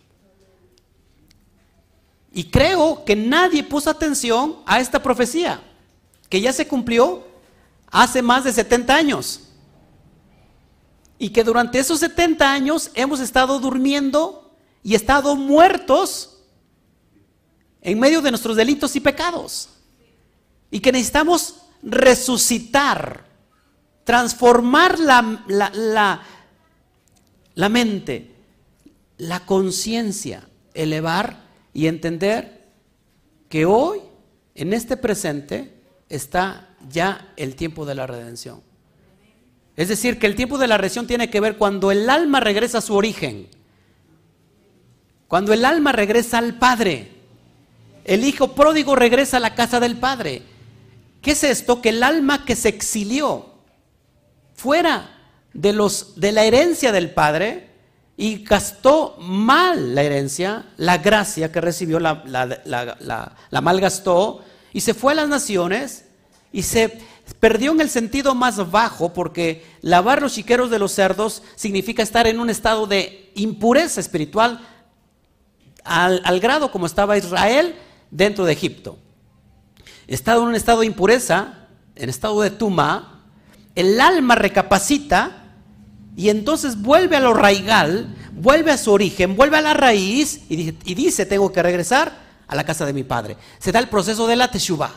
Y creo que nadie puso atención a esta profecía, que ya se cumplió hace más de 70 años. Y que durante esos 70 años hemos estado durmiendo y estado muertos en medio de nuestros delitos y pecados. Y que necesitamos resucitar, transformar la, la, la mente, la conciencia, elevar y entender que hoy, en este presente, está ya el tiempo de la redención. Es decir, que el tiempo de la redención tiene que ver cuando el alma regresa a su origen, cuando el alma regresa al Padre, el hijo pródigo regresa a la casa del Padre. ¿Qué es esto? Que el alma que se exilió fuera de, los, de la herencia del Padre y gastó mal la herencia, la gracia que recibió la, la, la malgastó y se fue a las naciones y se perdió en el sentido más bajo porque lavar los chiqueros de los cerdos significa estar en un estado de impureza espiritual al, grado como estaba Israel dentro de Egipto. Estado en un estado de impureza, en estado de tuma, el alma recapacita y entonces vuelve a lo raigal, vuelve a su origen, vuelve a la raíz y, dice, tengo que regresar a la casa de mi padre. Se da el proceso de la teshuva.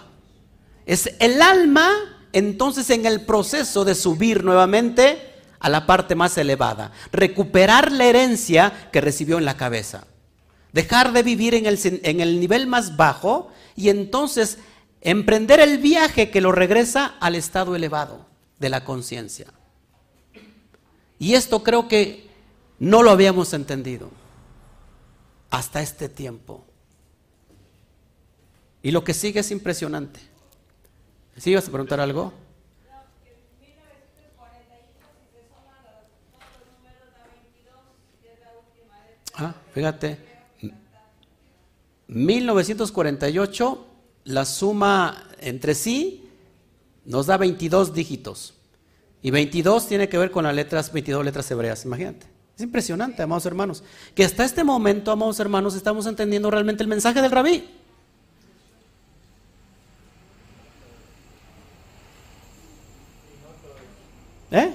Es el alma entonces en el proceso de subir nuevamente a la parte más elevada, recuperar la herencia que recibió en la cabeza, dejar de vivir en el nivel más bajo y entonces emprender el viaje que lo regresa al estado elevado de la conciencia. Y esto creo que no lo habíamos entendido hasta este tiempo. Y lo que sigue es impresionante. ¿Sí ibas a preguntar algo? Ah, fíjate. 1948, la suma entre sí nos da 22 dígitos. Y 22 tiene que ver con las letras, 22 letras hebreas, imagínate. Es impresionante, amados hermanos, que hasta este momento, amados hermanos, estamos entendiendo realmente el mensaje del rabí. ¿Eh?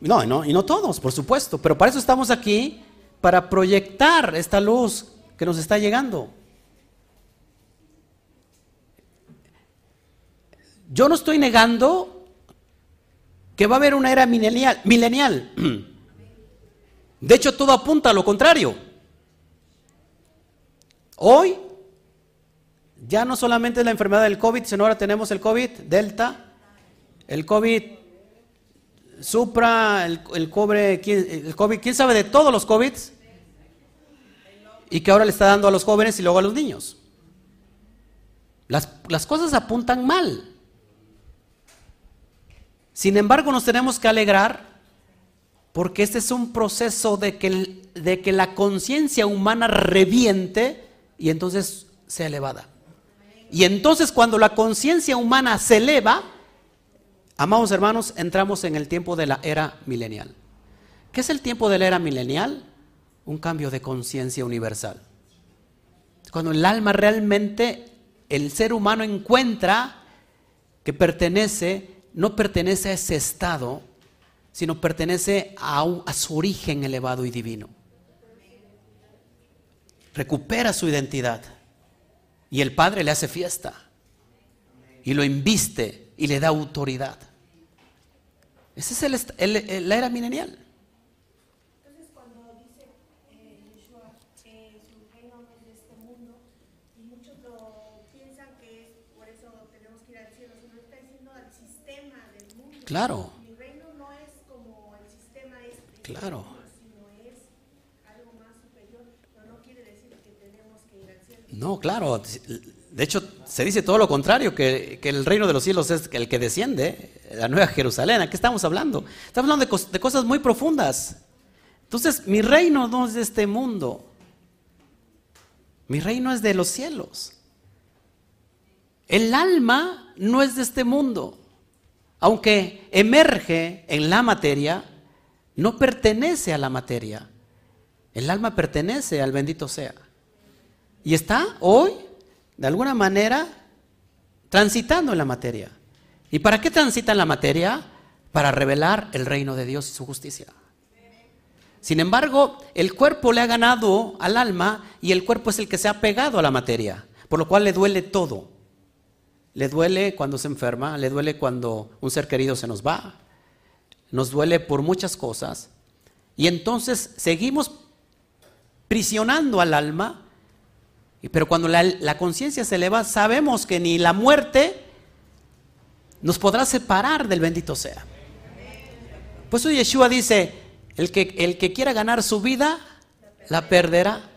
No, no, y no todos, por supuesto, pero para eso estamos aquí, para proyectar esta luz que nos está llegando. Yo no estoy negando que va a haber una era milenial. <clears throat> De hecho, todo apunta a lo contrario. Hoy ya no solamente es la enfermedad del COVID, sino ahora tenemos el COVID, Delta, el COVID, Supra, el, cobre, ¿quién, el COVID, ¿quién sabe de todos los COVID? Y que ahora le está dando a los jóvenes y luego a los niños. Las, las cosas apuntan mal. Sin embargo, nos tenemos que alegrar porque este es un proceso de que, de que la conciencia humana reviente y entonces sea elevada. Y entonces cuando la conciencia humana se eleva, amados hermanos, entramos en el tiempo de la era milenial. ¿Qué es el tiempo de la era milenial? Un cambio de conciencia universal. Cuando el alma realmente, el ser humano encuentra que pertenece, no pertenece a ese estado, sino pertenece a, su origen elevado y divino. Recupera su identidad. Y el Padre le hace fiesta. Y lo inviste y le da autoridad. Esa es el, la era milenial. Entonces cuando dice eh, Yeshua que su reino no es de este mundo, y muchos lo piensan que es por eso tenemos que ir al cielo, sino está diciendo al sistema del mundo. Claro. Mi reino no es como el sistema este. Claro. Sino es algo más superior, pero no quiere decir que tenemos que ir al cielo. No, claro. De hecho, se dice todo lo contrario, que, que, el reino de los cielos es el que desciende, la nueva Jerusalén. ¿A qué estamos hablando? Estamos hablando de, cos, de cosas muy profundas. Entonces, mi reino no es de este mundo. Mi reino es de los cielos. El alma no es de este mundo. Aunque emerge en la materia, no pertenece a la materia. El alma pertenece al bendito sea. Y está hoy, de alguna manera, transitando en la materia. ¿Y para qué transita en la materia? Para revelar el reino de Dios y su justicia. Sin embargo, el cuerpo le ha ganado al alma y el cuerpo es el que se ha pegado a la materia, por lo cual le duele todo. Le duele cuando se enferma, le duele cuando un ser querido se nos va, nos duele por muchas cosas. Y entonces seguimos prisionando al alma pero cuando la, conciencia se eleva, sabemos que ni la muerte nos podrá separar del bendito sea. Por eso Yeshua dice, el que, el que quiera ganar su vida, la perderá.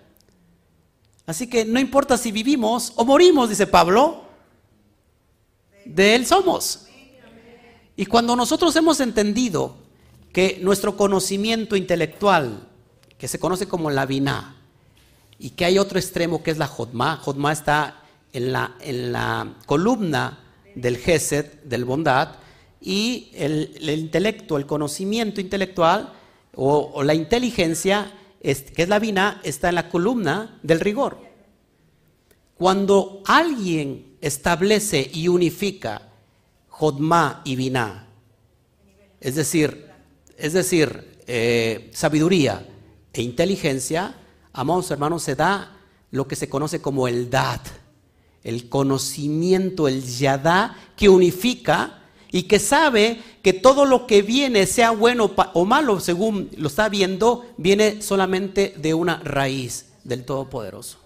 Así que no importa si vivimos o morimos, dice Pablo, de Él somos. Y cuando nosotros hemos entendido que nuestro conocimiento intelectual, que se conoce como la vina, y que hay otro extremo que es la Jodma. Jodma está en la, en la columna del Gesed, del bondad, y el, el intelecto, el conocimiento intelectual o, la inteligencia, es, que es la vina, está en la columna del rigor. Cuando alguien establece y unifica Jodma y Vina, es decir, es decir, eh, sabiduría e inteligencia, amados hermanos, se da lo que se conoce como el dad, el conocimiento, el yadá, que unifica y que sabe que todo lo que viene, sea bueno o malo, según lo está viendo, viene solamente de una raíz del Todopoderoso.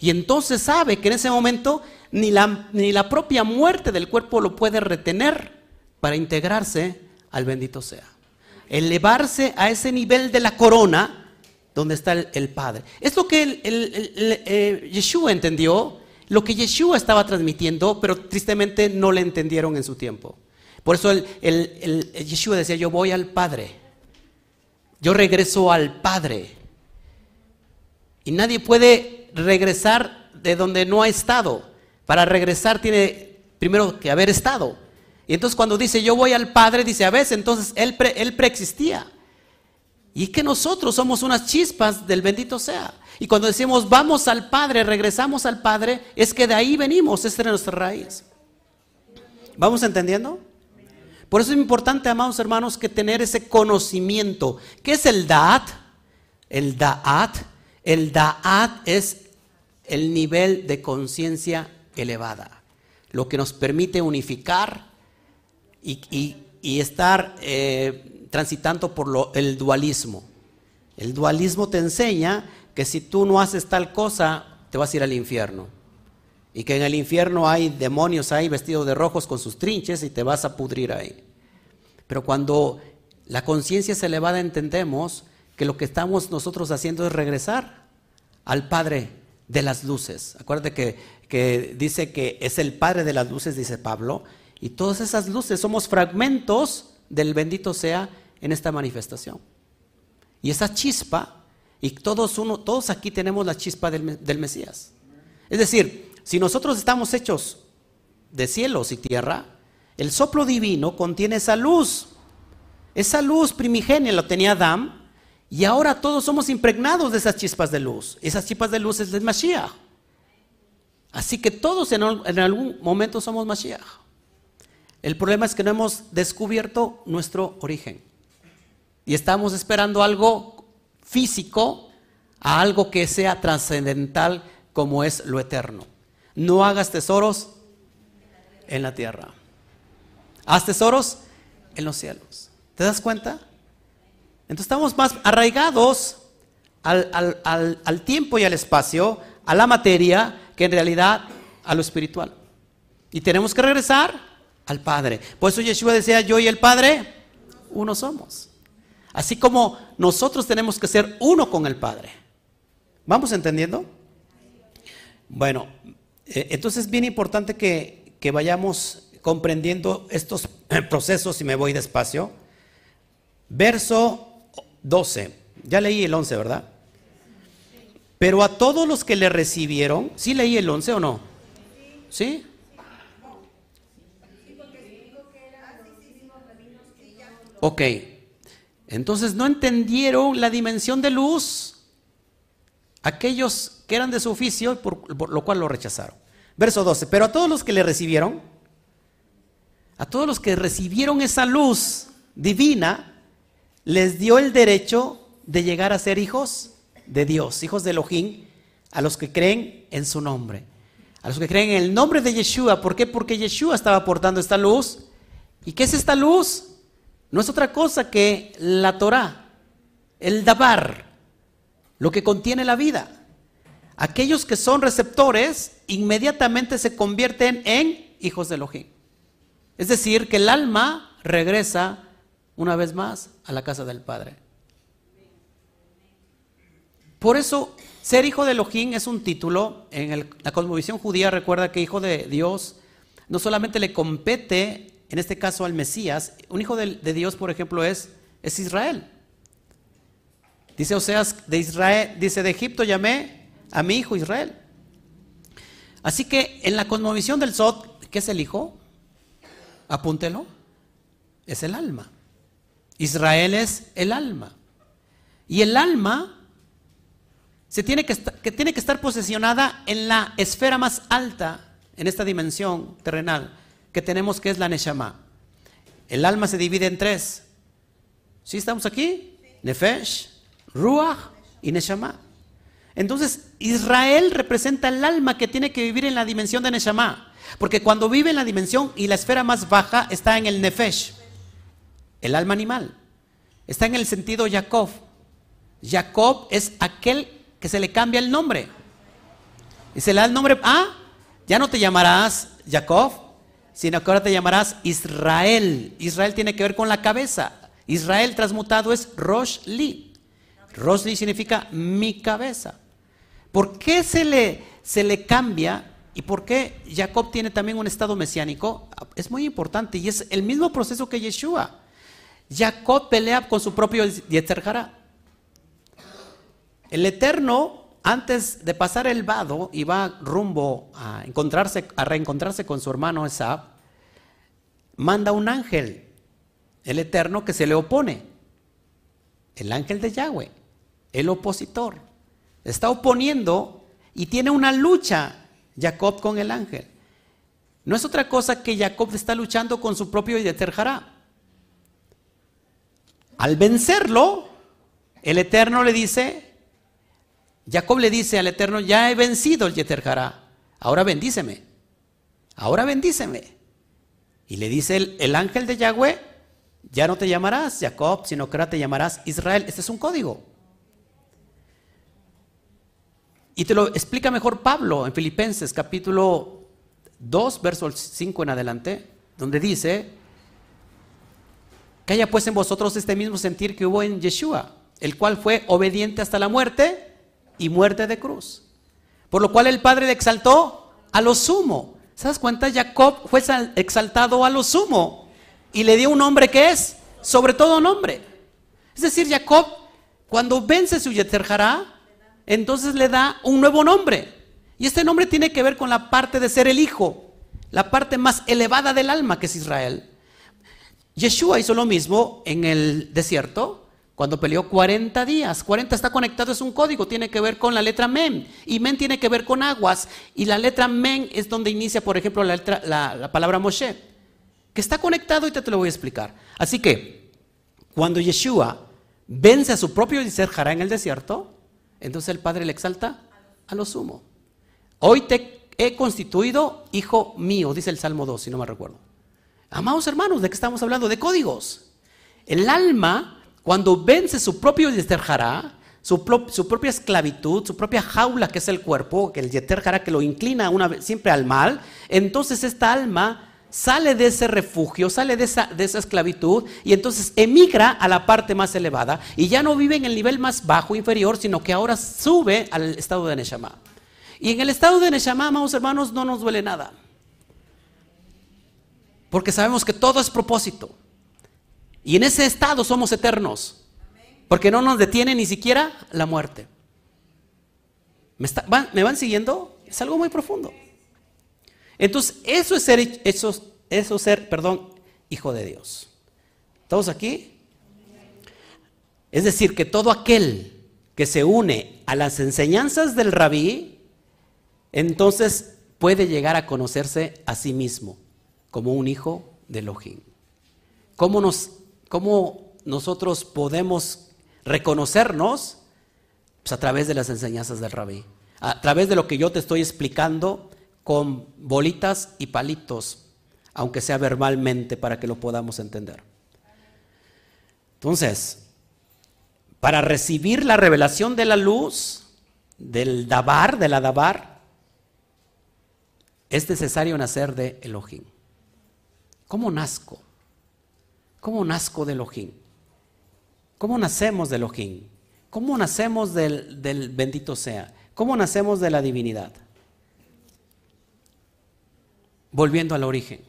Y entonces sabe que en ese momento ni la, ni la propia muerte del cuerpo lo puede retener para integrarse al bendito sea. Elevarse a ese nivel de la corona donde está el, Padre. Es lo que el, eh, Yeshua entendió, lo que Yeshua estaba transmitiendo, pero tristemente no le entendieron en su tiempo. Por eso el, Yeshua decía, yo voy al Padre, yo regreso al Padre. Y nadie puede regresar de donde no ha estado. Para regresar tiene primero que haber estado. Y entonces cuando dice yo voy al Padre, dice a veces, entonces él, él preexistía. Y que nosotros somos unas chispas del bendito sea. Y cuando decimos vamos al Padre, regresamos al Padre, es que de ahí venimos, esta es nuestra raíz. ¿Vamos entendiendo? Por eso es importante, amados hermanos, que tener ese conocimiento. ¿Qué es el Da'at? El Da'at. El Da'at es el nivel de conciencia elevada. Lo que nos permite unificar y, y, estar eh, transitando por lo, el dualismo. El dualismo te enseña que si tú no haces tal cosa, te vas a ir al infierno. Y que en el infierno hay demonios ahí vestidos de rojos con sus trinches y te vas a pudrir ahí. Pero cuando la conciencia es elevada entendemos que lo que estamos nosotros haciendo es regresar al Padre de las luces. Acuérdate que, que dice que es el Padre de las luces, dice Pablo, y todas esas luces somos fragmentos del bendito sea en esta manifestación. Y esa chispa, y todos, uno, todos aquí tenemos la chispa del, del Mesías. Es decir, si nosotros estamos hechos de cielos y tierra, el soplo divino contiene esa luz. Esa luz primigenia la tenía Adán y ahora todos somos impregnados de esas chispas de luz. Esas chispas de luz es el Mashiach. Así que todos en, algún momento somos Mashiach. El problema es que no hemos descubierto nuestro origen. Y estamos esperando algo físico a algo que sea trascendental como es lo eterno. No hagas tesoros en la tierra. Haz tesoros en los cielos. ¿Te das cuenta? Entonces estamos más arraigados al, tiempo y al espacio, a la materia, que en realidad a lo espiritual. Y tenemos que regresar al Padre. Por eso Yeshua decía, yo y el Padre, uno somos. Así como nosotros tenemos que ser uno con el Padre. ¿Vamos entendiendo? Bueno, eh, entonces es bien importante que, que vayamos comprendiendo estos <clears throat> procesos y me voy despacio. Verso 12. Ya leí el 11, ¿verdad? Pero a todos los que le recibieron, ¿sí leí el 11 o no? ¿Sí? Ok. Entonces no entendieron la dimensión de luz aquellos que eran de su oficio, por, por, lo cual lo rechazaron. Verso 12. Pero a todos los que le recibieron, a todos los que recibieron esa luz divina, les dio el derecho de llegar a ser hijos de Dios, hijos de Elohim, a los que creen en su nombre, a los que creen en el nombre de Yeshua. ¿Por qué? Porque Yeshua estaba aportando esta luz. ¿Y qué es esta luz? No es otra cosa que la Torah, el Dabar, lo que contiene la vida. Aquellos que son receptores inmediatamente se convierten en hijos de Elohim. Es decir, que el alma regresa una vez más a la casa del Padre. Por eso, ser hijo de Elohim es un título. En la cosmovisión judía recuerda que hijo de Dios no solamente le compete, en este caso al Mesías, un hijo de, Dios, por ejemplo, es, Israel. Dice Oseas de Israel, dice de Egipto llamé a mi hijo Israel. Así que en la cosmovisión del Sot, ¿qué es el hijo? Apúntelo, es el alma. Israel es el alma. Y el alma se tiene que, que tiene que estar posesionada en la esfera más alta, en esta dimensión terrenal que tenemos, que es la Neshama. El alma se divide en tres. ¿Sí estamos aquí? Nefesh, Ruach y Neshama. Entonces, Israel representa el alma que tiene que vivir en la dimensión de Neshama. Porque cuando vive en la dimensión y la esfera más baja está en el Nefesh el alma animal. Está en el sentido Jacob. Jacob es aquel que se le cambia el nombre. Y se le da el nombre, ah, ya no te llamarás Jacob, sino que ahora te llamarás Israel. Israel tiene que ver con la cabeza. Israel transmutado es Rosh Li. Rosh Li significa mi cabeza. ¿Por qué se le, se le cambia y por qué Jacob tiene también un estado mesiánico? Es muy importante y es el mismo proceso que Yeshua. Jacob pelea con su propio Yetzer El Eterno, antes de pasar el vado y va rumbo a, encontrarse, a reencontrarse con su hermano Esab, manda un ángel, el Eterno, que se le opone. El ángel de Yahweh, el opositor. Está oponiendo y tiene una lucha Jacob con el ángel. No es otra cosa que Jacob está luchando con su propio Yetzer al vencerlo, el Eterno le dice, Jacob le dice al Eterno, ya he vencido el Yeter ahora bendíceme, ahora bendíceme. Y le dice el, el, ángel de Yahweh, ya no te llamarás Jacob, sino que ahora te llamarás Israel. Este es un código. Y te lo explica mejor Pablo en Filipenses capítulo 2, verso 5 en adelante, donde dice, que haya pues en vosotros este mismo sentir que hubo en Yeshua, el cual fue obediente hasta la muerte y muerte de cruz. Por lo cual el Padre le exaltó a lo sumo. ¿Se das cuenta? Jacob fue exaltado a lo sumo y le dio un nombre que es sobre todo nombre. Es decir, Jacob, cuando vence su Yeterjará, entonces le da un nuevo nombre. Y este nombre tiene que ver con la parte de ser el hijo, la parte más elevada del alma que es Israel. Yeshua hizo lo mismo en el desierto cuando peleó 40 días. 40 está conectado, es un código, tiene que ver con la letra Men. Y Men tiene que ver con aguas. Y la letra Men es donde inicia, por ejemplo, la, la, palabra Moshe. Que está conectado y te, lo voy a explicar. Así que, cuando Yeshua vence a su propio Hará en el desierto, entonces el Padre le exalta a lo sumo. Hoy te he constituido hijo mío, dice el Salmo 2, si no me recuerdo. Amados hermanos, ¿de qué estamos hablando? De códigos. El alma, cuando vence su propio Yeter su, su, propia esclavitud, su propia jaula que es el cuerpo, que el Yeter que lo inclina siempre al mal, entonces esta alma sale de ese refugio, sale de esa, de esa esclavitud y entonces emigra a la parte más elevada y ya no vive en el nivel más bajo, inferior, sino que ahora sube al estado de Neshama. Y en el estado de Neshama, amados hermanos, no nos duele nada. Porque sabemos que todo es propósito. Y en ese estado somos eternos. Porque no nos detiene ni siquiera la muerte. ¿Me, ¿me van siguiendo? Es algo muy profundo. Entonces, eso es ser, eso, eso ser, perdón, hijo de Dios. ¿Todos aquí? Es decir, que todo aquel que se une a las enseñanzas del rabí, entonces puede llegar a conocerse a sí mismo como un hijo de Elohim. ¿Cómo, nos, cómo nosotros podemos reconocernos? Pues a través de las enseñanzas del rabí. A través de lo que yo te estoy explicando con bolitas y palitos, aunque sea verbalmente, para que lo podamos entender. Entonces, para recibir la revelación de la luz, del Dabar, de la Dabar, es necesario nacer de Elohim. ¿Cómo nazco? ¿Cómo nazco de Elohim? ¿Cómo nacemos de Elohim? ¿Cómo nacemos del, del bendito sea? ¿Cómo nacemos de la divinidad? Volviendo al origen.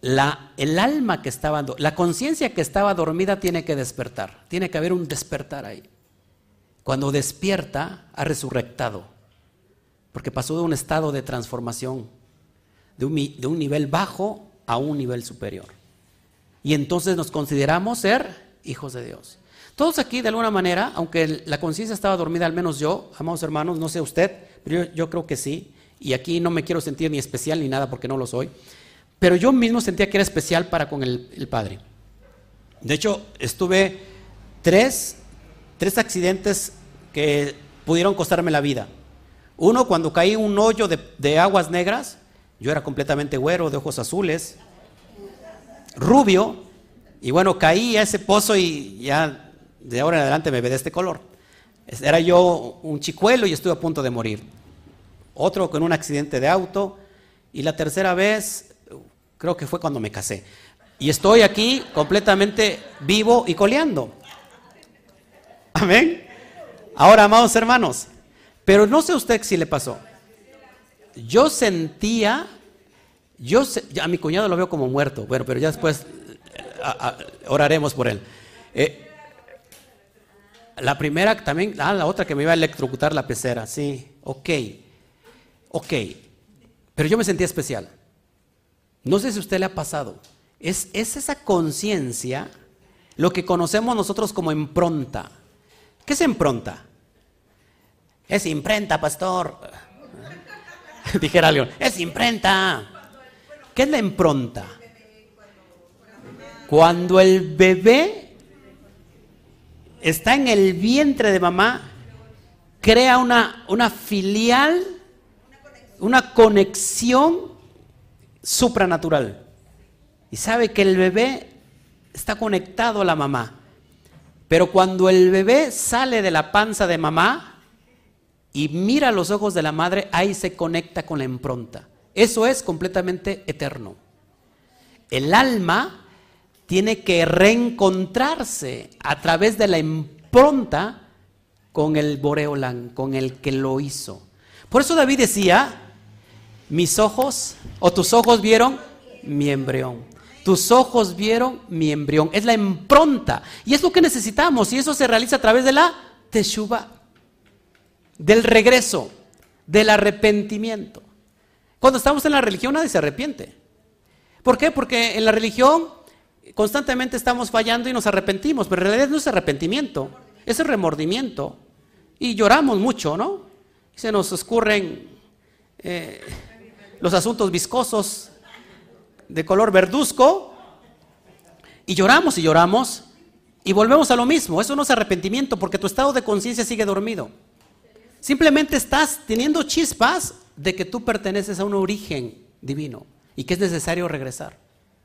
La, el alma que estaba, la conciencia que estaba dormida tiene que despertar. Tiene que haber un despertar ahí. Cuando despierta, ha resurrectado. Porque pasó de un estado de transformación de un, nivel bajo a un nivel superior. Y entonces nos consideramos ser hijos de Dios. Todos aquí, de alguna manera, aunque la conciencia estaba dormida, al menos yo, amados hermanos, no sé usted, pero yo, creo que sí. Y aquí no me quiero sentir ni especial ni nada porque no lo soy. Pero yo mismo sentía que era especial para con el, Padre. De hecho, estuve tres, tres accidentes que pudieron costarme la vida. Uno, cuando caí en un hoyo de, de aguas negras, yo era completamente güero, de ojos azules, rubio, y bueno, caí a ese pozo y ya de ahora en adelante me ve de este color. Era yo un chicuelo y estuve a punto de morir. Otro con un accidente de auto. Y la tercera vez, creo que fue cuando me casé. Y estoy aquí completamente vivo y coleando. Amén. Ahora, amados hermanos, pero no sé usted si le pasó yo sentía, yo a mi cuñado lo veo como muerto, bueno, pero ya después eh, oraremos por él. Eh, la primera también, ah, la otra que me iba a electrocutar la pecera, sí, ok, ok, pero yo me sentía especial. No sé si a usted le ha pasado. Es, es esa conciencia lo que conocemos nosotros como impronta. ¿Qué es impronta? Es imprenta, pastor. <laughs> dijera León, es imprenta. ¿Qué es la impronta? Cuando el bebé está en el vientre de mamá, crea una, una filial, una conexión supranatural. Y sabe que el bebé está conectado a la mamá. Pero cuando el bebé sale de la panza de mamá, y mira los ojos de la madre, ahí se conecta con la impronta. Eso es completamente eterno. El alma tiene que reencontrarse a través de la impronta con el Boreolán, con el que lo hizo. Por eso David decía, mis ojos o tus ojos vieron mi embrión. Tus ojos vieron mi embrión. Es la impronta. Y es lo que necesitamos. Y eso se realiza a través de la teshuva. Del regreso. Del arrepentimiento. Cuando estamos en la religión nadie se arrepiente. ¿Por qué? Porque en la religión constantemente estamos fallando y nos arrepentimos. Pero en realidad no es arrepentimiento. Es el remordimiento. Y lloramos mucho, ¿no? se nos escurren eh, los asuntos viscosos de color verduzco y lloramos y lloramos y volvemos a lo mismo. Eso no es arrepentimiento porque tu estado de conciencia sigue dormido. Simplemente estás teniendo chispas de que tú perteneces a un origen divino y que es necesario regresar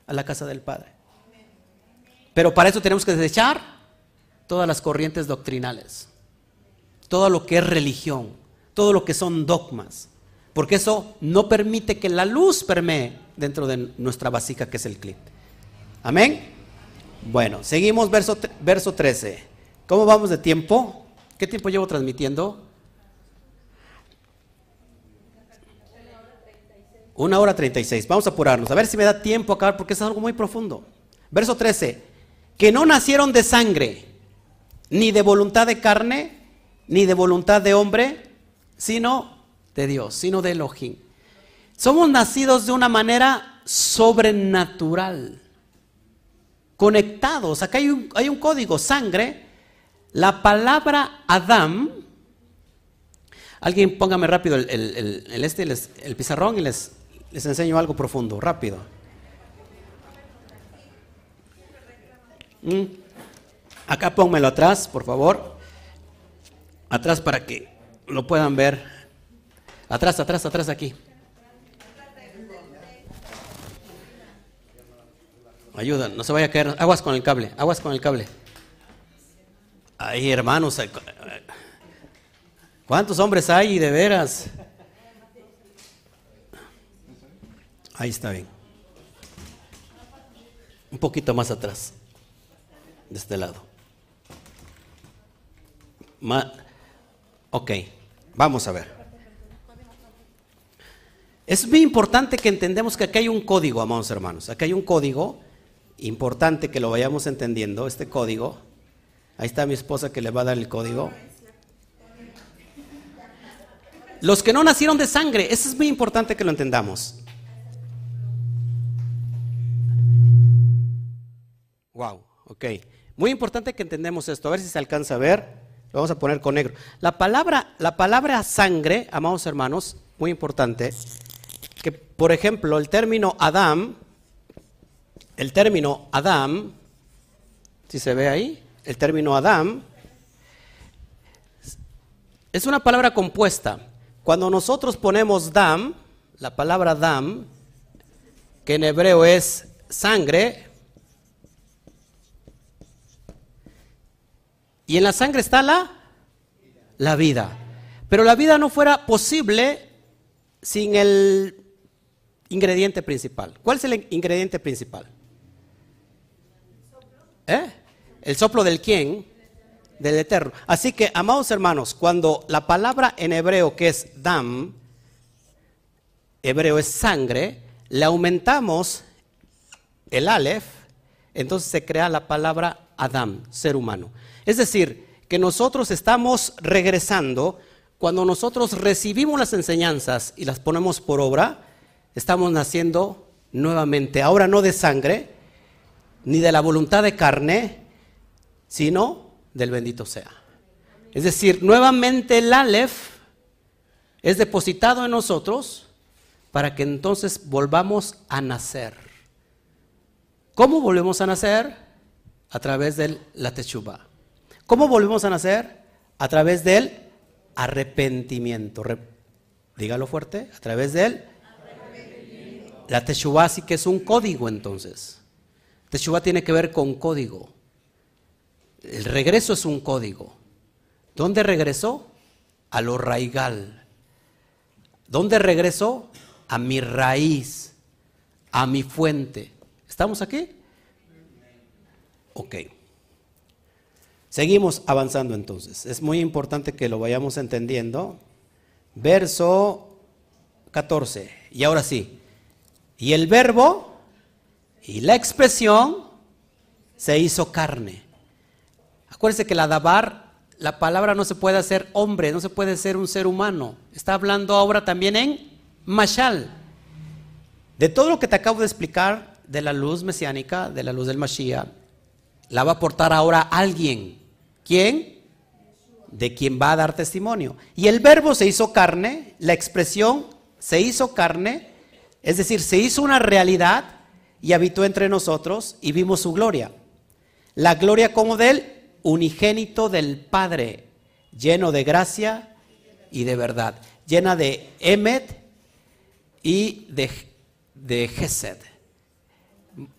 a la casa del Padre. Pero para eso tenemos que desechar todas las corrientes doctrinales, todo lo que es religión, todo lo que son dogmas, porque eso no permite que la luz permee dentro de nuestra vasija que es el clip. Amén. Bueno, seguimos verso, verso 13. ¿Cómo vamos de tiempo? ¿Qué tiempo llevo transmitiendo? Una hora treinta y seis. Vamos a apurarnos. A ver si me da tiempo a acabar porque es algo muy profundo. Verso 13. Que no nacieron de sangre, ni de voluntad de carne, ni de voluntad de hombre, sino de Dios, sino de Elohim. Somos nacidos de una manera sobrenatural, conectados. Acá hay un, código, sangre. La palabra Adam, alguien póngame rápido el, este, el pizarrón y les, les enseño algo profundo, rápido. Mm. Acá pónmelo atrás, por favor. Atrás para que lo puedan ver. Atrás, atrás, atrás aquí. Ayuda, no se vaya a caer. Aguas con el cable, aguas con el cable. Ay, hermanos, eh, ¿cuántos hombres hay de veras? Ahí está bien. Un poquito más atrás, de este lado. ok, vamos a ver. Es muy importante que entendamos que aquí hay un código, amados hermanos. Aquí hay un código importante que lo vayamos entendiendo, este código. Ahí está mi esposa que le va a dar el código. Los que no nacieron de sangre, eso es muy importante que lo entendamos. Wow, ok. Muy importante que entendamos esto. A ver si se alcanza a ver. Lo vamos a poner con negro. La palabra, la palabra sangre, amados hermanos, muy importante, que por ejemplo el término Adam el término Adam, si se ve ahí, el término Adam, es una palabra compuesta. Cuando nosotros ponemos dam, la palabra dam, que en hebreo es sangre, y en la sangre está la, la vida. Pero la vida no fuera posible sin el ingrediente principal. ¿Cuál es el ingrediente principal? ¿Eh? ¿El soplo del quién? Del Eterno. Así que, amados hermanos, cuando la palabra en hebreo que es dam, hebreo es sangre, le aumentamos el alef, entonces se crea la palabra Adam, ser humano. Es decir, que nosotros estamos regresando, cuando nosotros recibimos las enseñanzas y las ponemos por obra, estamos naciendo nuevamente, ahora no de sangre, ni de la voluntad de carne, sino del bendito sea. Es decir, nuevamente el Aleph es depositado en nosotros para que entonces volvamos a nacer. ¿Cómo volvemos a nacer? A través de la techuba. ¿Cómo volvemos a nacer? A través del arrepentimiento. dígalo fuerte, a través del arrepentimiento. La techuba sí que es un código entonces. Teshuvah tiene que ver con código. El regreso es un código. ¿Dónde regresó? A lo raigal. ¿Dónde regresó? A mi raíz, a mi fuente. ¿Estamos aquí? Ok. Seguimos avanzando entonces. Es muy importante que lo vayamos entendiendo. Verso 14. Y ahora sí. Y el verbo y la expresión se hizo carne. Acuérdense que la dabar, la palabra no se puede hacer hombre, no se puede ser un ser humano. Está hablando ahora también en mashal. De todo lo que te acabo de explicar de la luz mesiánica, de la luz del Mashiach, la va a aportar ahora alguien. ¿Quién? De quien va a dar testimonio. Y el verbo se hizo carne, la expresión se hizo carne, es decir, se hizo una realidad y habitó entre nosotros y vimos su gloria. La gloria como del unigénito del Padre, lleno de gracia y de verdad, llena de emet y de, de.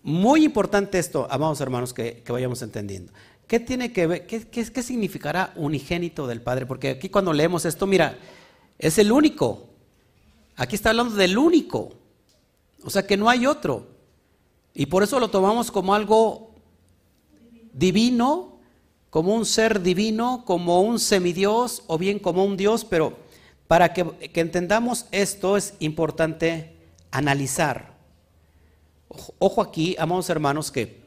Muy importante esto, amados hermanos, que, vayamos entendiendo. ¿Qué tiene que ver? Qué, qué, significará unigénito del Padre? Porque aquí cuando leemos esto, mira, es el único. Aquí está hablando del único. O sea que no hay otro. Y por eso lo tomamos como algo divino, como un ser divino, como un semidios o bien como un Dios, pero para que entendamos esto es importante analizar. Ojo aquí, amados hermanos, que,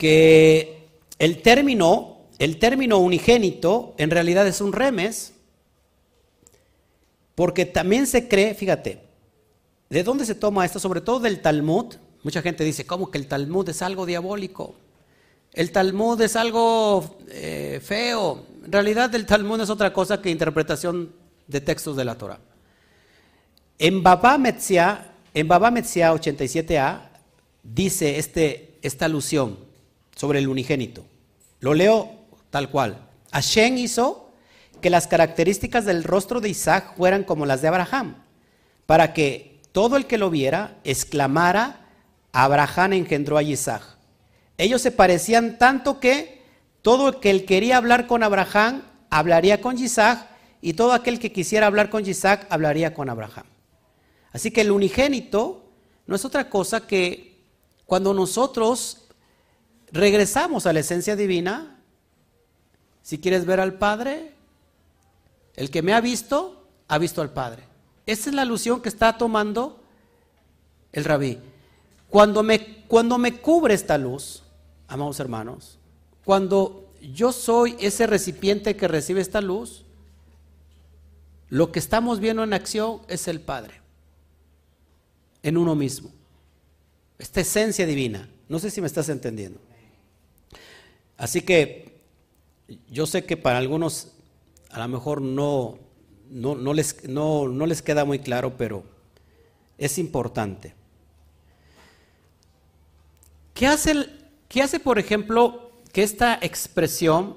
que el término, el término unigénito en realidad es un remes, porque también se cree, fíjate, ¿de dónde se toma esto? Sobre todo del Talmud. Mucha gente dice, ¿cómo que el Talmud es algo diabólico? El Talmud es algo eh, feo. En realidad el Talmud es otra cosa que interpretación de textos de la Torah. En Baba Metzia en Baba Metzia 87a dice este, esta alusión sobre el unigénito. Lo leo tal cual. Hashem hizo que las características del rostro de Isaac fueran como las de Abraham, para que todo el que lo viera exclamara, Abraham engendró a Isaac. Ellos se parecían tanto que todo el que quería hablar con Abraham hablaría con Isaac y todo aquel que quisiera hablar con Isaac hablaría con Abraham. Así que el unigénito no es otra cosa que cuando nosotros regresamos a la esencia divina, si quieres ver al Padre, el que me ha visto, ha visto al Padre. Esa es la alusión que está tomando el rabí. Cuando me, cuando me cubre esta luz, amados hermanos, cuando yo soy ese recipiente que recibe esta luz, lo que estamos viendo en acción es el Padre en uno mismo. Esta esencia divina. No sé si me estás entendiendo. Así que yo sé que para algunos a lo mejor no, no, les, no, no les queda muy claro, pero es importante. ¿Qué hace, ¿Qué hace, por ejemplo, que esta expresión,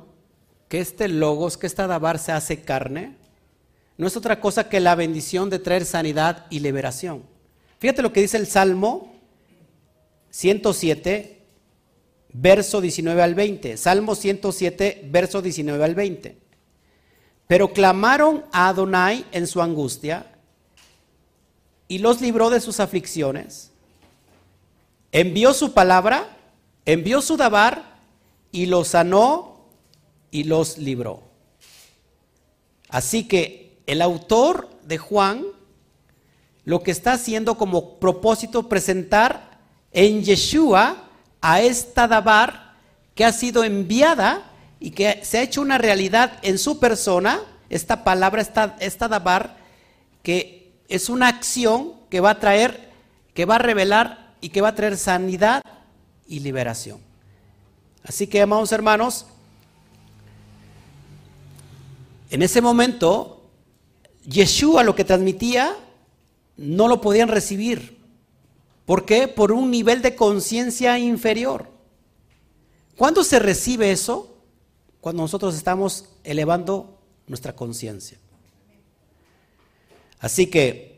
que este logos, que esta dabar se hace carne? No es otra cosa que la bendición de traer sanidad y liberación. Fíjate lo que dice el Salmo 107, verso 19 al 20. Salmo 107, verso 19 al 20. Pero clamaron a Adonai en su angustia y los libró de sus aflicciones. Envió su palabra, envió su dabar y los sanó y los libró. Así que el autor de Juan lo que está haciendo como propósito presentar en Yeshua a esta Dabar que ha sido enviada y que se ha hecho una realidad en su persona, esta palabra, esta, esta Dabar, que es una acción que va a traer, que va a revelar y que va a traer sanidad y liberación. Así que, amados hermanos, en ese momento, Yeshua lo que transmitía no lo podían recibir. ¿Por qué? Por un nivel de conciencia inferior. ¿Cuándo se recibe eso? Cuando nosotros estamos elevando nuestra conciencia. Así que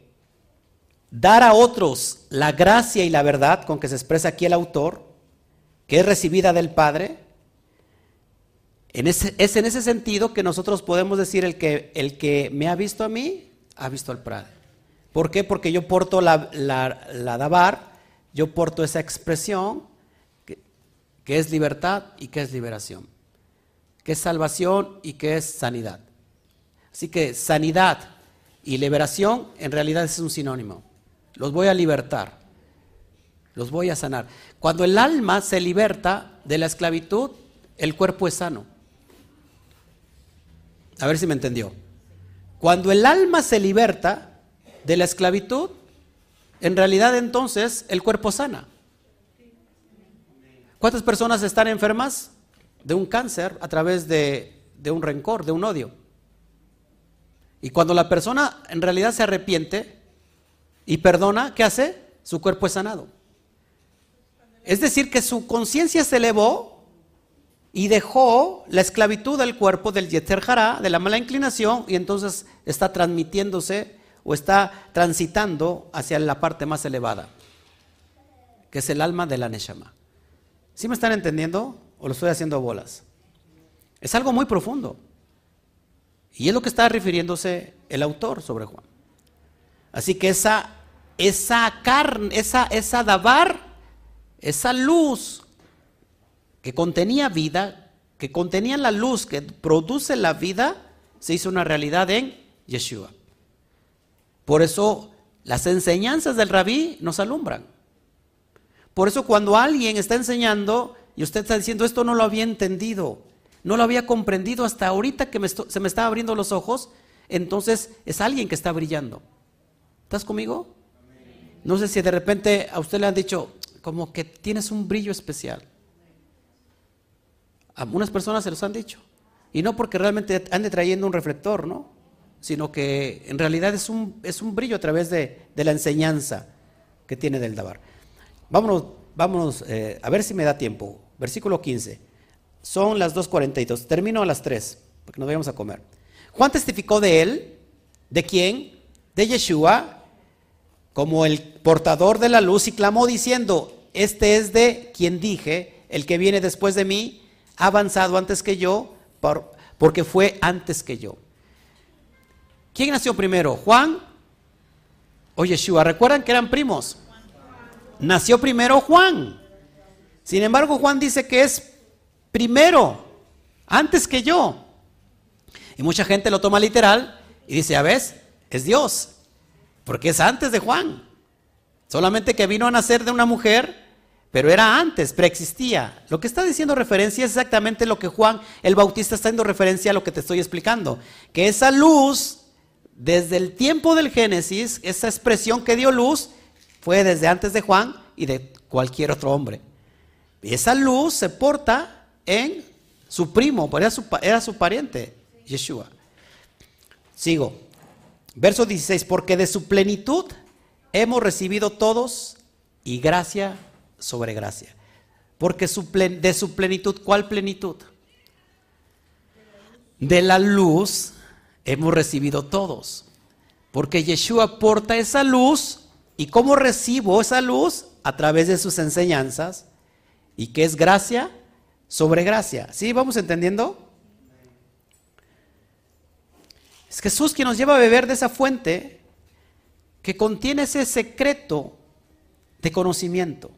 dar a otros la gracia y la verdad con que se expresa aquí el autor, que es recibida del Padre, es en ese sentido que nosotros podemos decir el que, el que me ha visto a mí, ha visto al Padre. ¿Por qué? Porque yo porto la, la, dabar, yo porto esa expresión qué es libertad y qué es liberación, qué es salvación y qué es sanidad. Así que sanidad y liberación en realidad es un sinónimo. Los voy a libertar, los voy a sanar. Cuando el alma se liberta de la esclavitud, el cuerpo es sano. A ver si me entendió. Cuando el alma se liberta de la esclavitud, en realidad entonces el cuerpo sana. ¿Cuántas personas están enfermas de un cáncer a través de, de, un rencor, de un odio? Y cuando la persona en realidad se arrepiente y perdona, ¿qué hace? Su cuerpo es sanado. Es decir, que su conciencia se elevó y dejó la esclavitud del cuerpo del Yeter Hará, de la mala inclinación, y entonces está transmitiéndose o está transitando hacia la parte más elevada, que es el alma de la Neshama. ¿Sí me están entendiendo o lo estoy haciendo bolas? Es algo muy profundo. Y es lo que está refiriéndose el autor sobre Juan. Así que esa, esa carne, esa, esa dabar, esa luz que contenía vida, que contenía la luz que produce la vida, se hizo una realidad en Yeshua. Por eso las enseñanzas del rabí nos alumbran. Por eso cuando alguien está enseñando y usted está diciendo esto no lo había entendido, no lo había comprendido hasta ahorita que se me estaba abriendo los ojos, entonces es alguien que está brillando. ¿Estás conmigo? No sé si de repente a usted le han dicho como que tienes un brillo especial. Algunas personas se los han dicho. Y no porque realmente ande trayendo un reflector, ¿no? Sino que en realidad es un, es un brillo a través de, la enseñanza que tiene del Dabar. Vámonos, vámonos eh, a ver si me da tiempo. Versículo 15. Son las 2.42. Termino a las 3, porque nos vayamos a comer. Juan testificó de él. ¿De quién? De Yeshua, como el portador de la luz, y clamó diciendo, este es de quien dije, el que viene después de mí, ha avanzado antes que yo, porque fue antes que yo. ¿Quién nació primero? ¿Juan o Yeshua? ¿Recuerdan que eran primos? Nació primero Juan. Sin embargo, Juan dice que es primero, antes que yo. Y mucha gente lo toma literal y dice, a ves, es Dios, porque es antes de Juan. Solamente que vino a nacer de una mujer pero era antes, preexistía. Lo que está diciendo referencia es exactamente lo que Juan el Bautista está haciendo referencia a lo que te estoy explicando. Que esa luz, desde el tiempo del Génesis, esa expresión que dio luz, fue desde antes de Juan y de cualquier otro hombre. Y esa luz se porta en su primo, era su, era su pariente, Yeshua. Sigo. Verso 16, porque de su plenitud hemos recibido todos y gracia sobre gracia. Porque de su plenitud, ¿cuál plenitud? De la luz hemos recibido todos. Porque Yeshua aporta esa luz. ¿Y cómo recibo esa luz? A través de sus enseñanzas. ¿Y qué es gracia? Sobre gracia. ¿Sí? ¿Vamos entendiendo? Es Jesús quien nos lleva a beber de esa fuente que contiene ese secreto de conocimiento.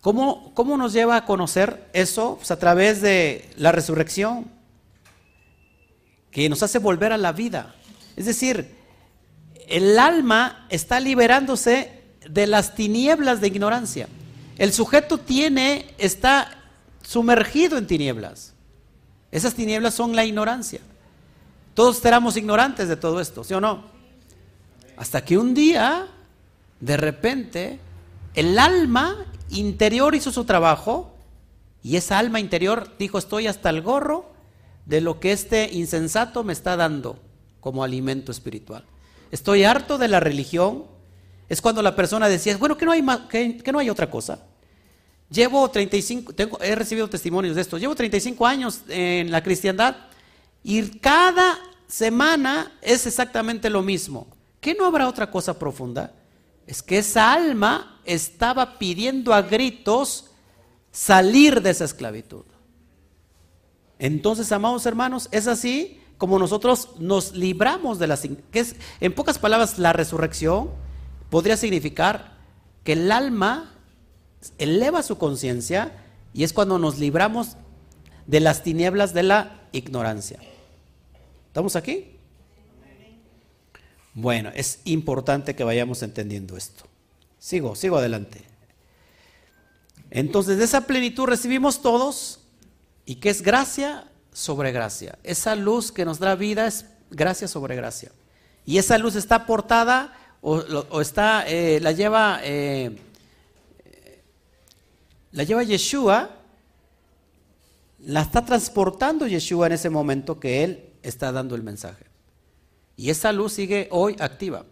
¿Cómo, nos lleva a conocer eso? Pues a través de la resurrección, que nos hace volver a la vida. Es decir, el alma está liberándose de las tinieblas de ignorancia. El sujeto tiene, está sumergido en tinieblas. Esas tinieblas son la ignorancia. Todos éramos ignorantes de todo esto, ¿sí o no? Hasta que un día, de repente, el alma interior hizo su trabajo y esa alma interior dijo, estoy hasta el gorro de lo que este insensato me está dando como alimento espiritual. Estoy harto de la religión. Es cuando la persona decía, bueno, que no hay, que, no hay otra cosa. Llevo 35, tengo, he recibido testimonios de esto, llevo 35 años en la cristiandad y cada semana es exactamente lo mismo. ¿Qué no habrá otra cosa profunda? es que esa alma estaba pidiendo a gritos salir de esa esclavitud. Entonces, amados hermanos, es así como nosotros nos libramos de las... Que es, en pocas palabras, la resurrección podría significar que el alma eleva su conciencia y es cuando nos libramos de las tinieblas de la ignorancia. ¿Estamos aquí? Bueno, es importante que vayamos entendiendo esto. Sigo, sigo adelante. Entonces, de esa plenitud recibimos todos y que es gracia sobre gracia. Esa luz que nos da vida es gracia sobre gracia. Y esa luz está aportada o, está, eh, la lleva, eh, la lleva Yeshua, la está transportando Yeshua en ese momento que él está dando el mensaje. Y esa luz sigue hoy activa.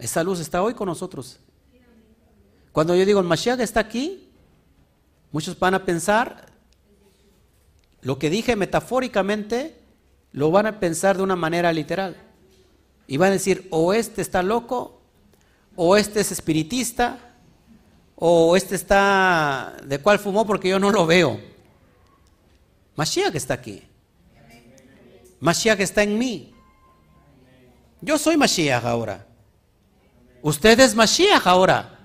Esa luz está hoy con nosotros. Cuando yo digo el Mashiach está aquí, muchos van a pensar lo que dije metafóricamente, lo van a pensar de una manera literal. Y van a decir, o este está loco, o este es espiritista, o este está de cuál fumó porque yo no lo veo. Mashiach está aquí. Mashiach está en mí. Yo soy Mashiach ahora. Usted es Mashiach ahora.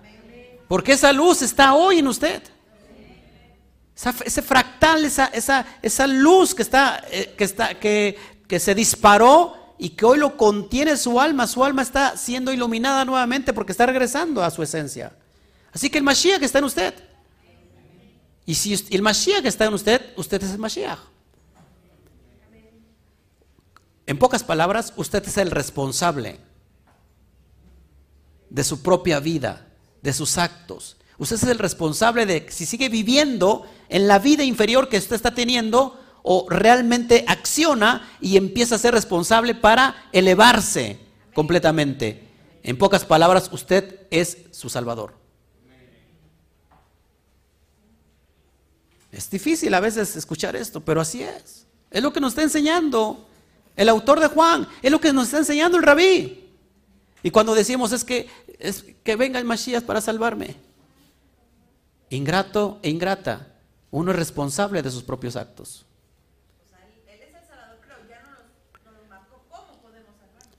Porque esa luz está hoy en usted. Ese fractal, esa, esa, esa luz que, está, eh, que, está, que, que se disparó y que hoy lo contiene su alma. Su alma está siendo iluminada nuevamente porque está regresando a su esencia. Así que el Mashiach está en usted. Y si el Mashiach está en usted, usted es el Mashiach. En pocas palabras, usted es el responsable de su propia vida, de sus actos. Usted es el responsable de si sigue viviendo en la vida inferior que usted está teniendo o realmente acciona y empieza a ser responsable para elevarse completamente. En pocas palabras, usted es su Salvador. Es difícil a veces escuchar esto, pero así es. Es lo que nos está enseñando el autor de Juan. Es lo que nos está enseñando el rabí. Y cuando decimos es que, es que venga el Mashiach para salvarme. Ingrato e ingrata. Uno es responsable de sus propios actos.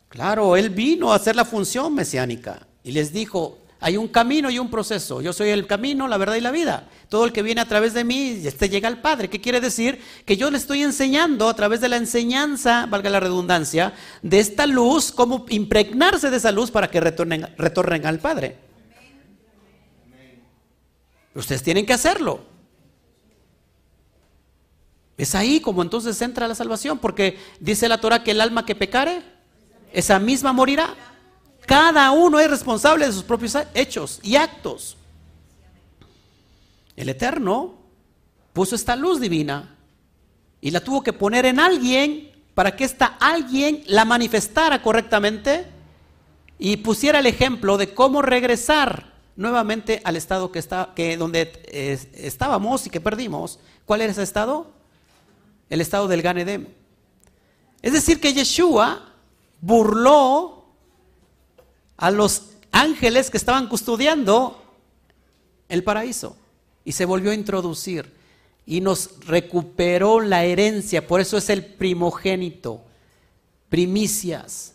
Claro, Él vino a hacer la función mesiánica y les dijo, hay un camino y un proceso. Yo soy el camino, la verdad y la vida. Todo el que viene a través de mí, este llega al Padre. ¿Qué quiere decir? Que yo le estoy enseñando a través de la enseñanza, valga la redundancia, de esta luz, cómo impregnarse de esa luz para que retornen, retornen al Padre. Ustedes tienen que hacerlo. Es ahí como entonces entra la salvación, porque dice la Torah que el alma que pecare, esa misma morirá. Cada uno es responsable de sus propios hechos y actos. El Eterno puso esta luz divina y la tuvo que poner en alguien para que esta alguien la manifestara correctamente y pusiera el ejemplo de cómo regresar nuevamente al estado que está, que donde eh, estábamos y que perdimos. ¿Cuál era ese estado? El estado del Ganedem. Es decir, que Yeshua burló a los ángeles que estaban custodiando el paraíso y se volvió a introducir y nos recuperó la herencia, por eso es el primogénito, primicias.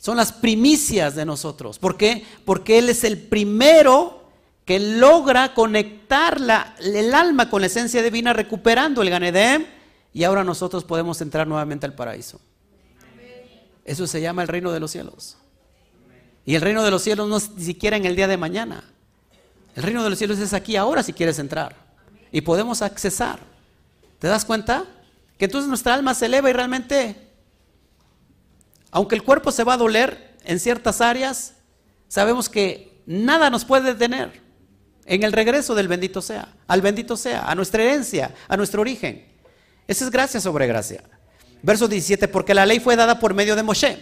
Son las primicias de nosotros. ¿Por qué? Porque Él es el primero que logra conectar la, el alma con la esencia divina, recuperando el Ganedem, y ahora nosotros podemos entrar nuevamente al paraíso. Eso se llama el reino de los cielos. Y el reino de los cielos no es ni siquiera en el día de mañana. El reino de los cielos es aquí ahora si quieres entrar. Y podemos accesar. ¿Te das cuenta? Que entonces nuestra alma se eleva y realmente, aunque el cuerpo se va a doler en ciertas áreas, sabemos que nada nos puede detener en el regreso del bendito sea, al bendito sea, a nuestra herencia, a nuestro origen. Esa es gracia sobre gracia. Verso 17, porque la ley fue dada por medio de Moshe.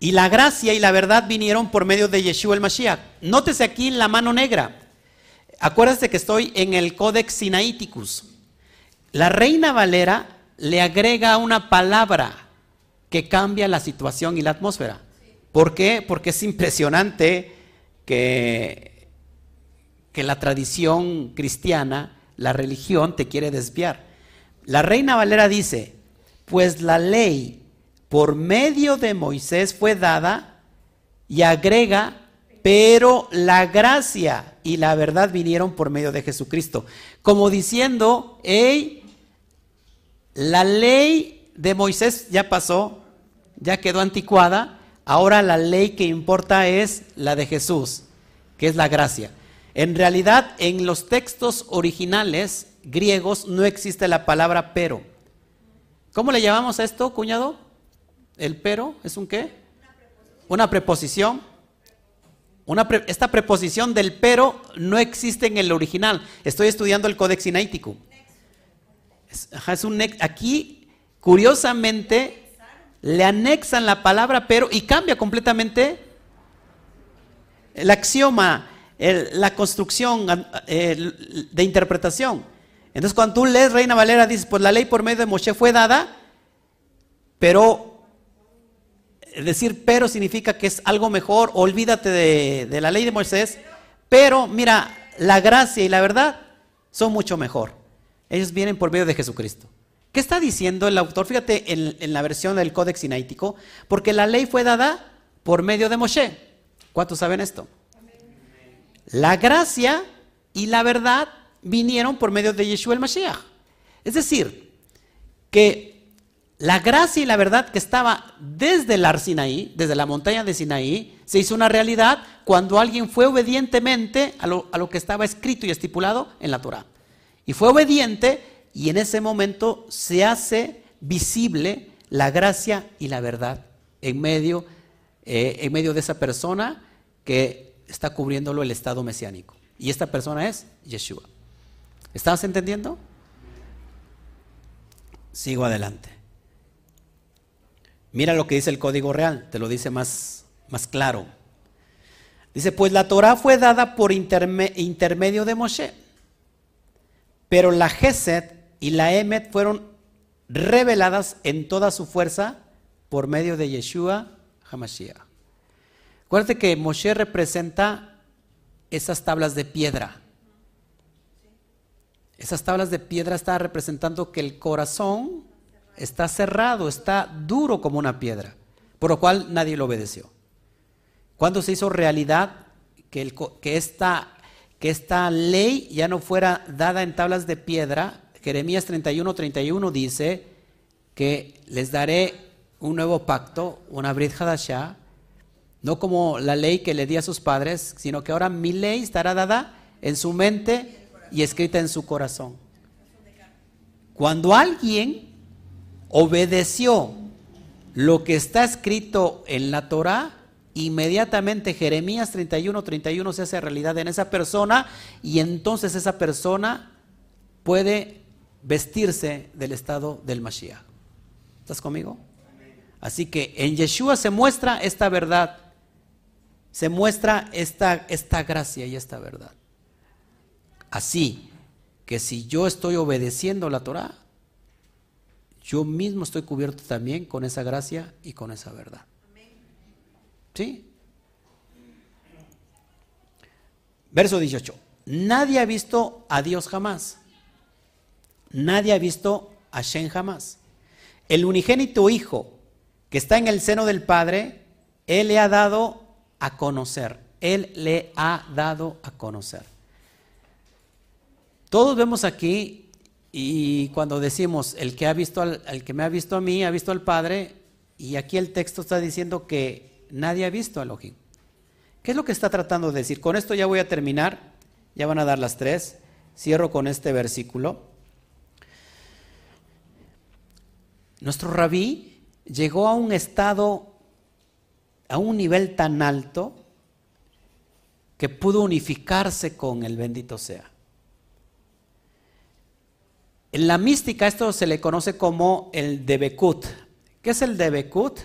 Y la gracia y la verdad vinieron por medio de Yeshua el Mashiach. Nótese aquí la mano negra. Acuérdate que estoy en el Codex Sinaiticus. La Reina Valera le agrega una palabra que cambia la situación y la atmósfera. ¿Por qué? Porque es impresionante que, que la tradición cristiana, la religión, te quiere desviar. La reina Valera dice, pues la ley por medio de Moisés fue dada y agrega pero la gracia y la verdad vinieron por medio de Jesucristo. Como diciendo, hey, la ley de Moisés ya pasó, ya quedó anticuada, ahora la ley que importa es la de Jesús, que es la gracia. En realidad, en los textos originales griegos no existe la palabra pero. ¿Cómo le llamamos a esto, cuñado? ¿El pero es un qué? Una preposición. Esta preposición del pero no existe en el original. Estoy estudiando el Codex un, aquí, curiosamente, le anexan la palabra pero y cambia completamente el axioma, la construcción de interpretación. Entonces, cuando tú lees Reina Valera, dices, pues la ley por medio de Moshe fue dada, pero decir pero significa que es algo mejor, olvídate de la ley de Moisés, pero mira, la gracia y la verdad son mucho mejor. Ellos vienen por medio de Jesucristo. ¿Qué está diciendo el autor? Fíjate en, la versión del Códex Sinaítico, porque la ley fue dada por medio de Moshe. ¿Cuántos saben esto? La gracia y la verdad vinieron por medio de Yeshua el Mashiach. Es decir, que la gracia y la verdad que estaba desde el Arsinaí, desde la montaña de Sinaí, se hizo una realidad cuando alguien fue obedientemente a lo, a lo que estaba escrito y estipulado en la Torah. Y fue obediente y en ese momento se hace visible la gracia y la verdad en medio, eh, en medio de esa persona que está cubriéndolo el estado mesiánico. Y esta persona es Yeshua. ¿Estabas entendiendo? Sigo adelante. Mira lo que dice el código real, te lo dice más, más claro. Dice, pues la Torah fue dada por intermedio de Moshe, pero la Gesed y la Emet fueron reveladas en toda su fuerza por medio de Yeshua Hamashiach. Acuérdate que Moshe representa esas tablas de piedra. Esas tablas de piedra están representando que el corazón está cerrado, está duro como una piedra, por lo cual nadie lo obedeció. Cuando se hizo realidad que, esta ley ya no fuera dada en tablas de piedra, Jeremías 31, 31 dice que les daré un nuevo pacto, una Brit Hadashah, no como la ley que le di a sus padres, sino que ahora mi ley estará dada en su mente y escrita en su corazón. Cuando alguien obedeció lo que está escrito en la Torah, inmediatamente Jeremías 31, 31 se hace realidad en esa persona y entonces esa persona puede vestirse del estado del Mashiach. ¿Estás conmigo? Así que en Yeshua se muestra esta verdad, se muestra esta, esta gracia y esta verdad. Así que si yo estoy obedeciendo la Torah, yo mismo estoy cubierto también con esa gracia y con esa verdad. ¿Sí? Verso 18. Nadie ha visto a Dios jamás. Nadie ha visto a Shen jamás. El unigénito Hijo que está en el seno del Padre, Él le ha dado a conocer. Él le ha dado a conocer. Todos vemos aquí y cuando decimos el que ha visto al, que me ha visto a mí, ha visto al Padre, y aquí el texto está diciendo que nadie ha visto a Elohim. ¿Qué es lo que está tratando de decir? Con esto ya voy a terminar, ya van a dar las tres. Cierro con este versículo. Nuestro rabí llegó a un estado, a un nivel tan alto, que pudo unificarse con el bendito sea. En la mística esto se le conoce como el Debekut. ¿Qué es el Debekut?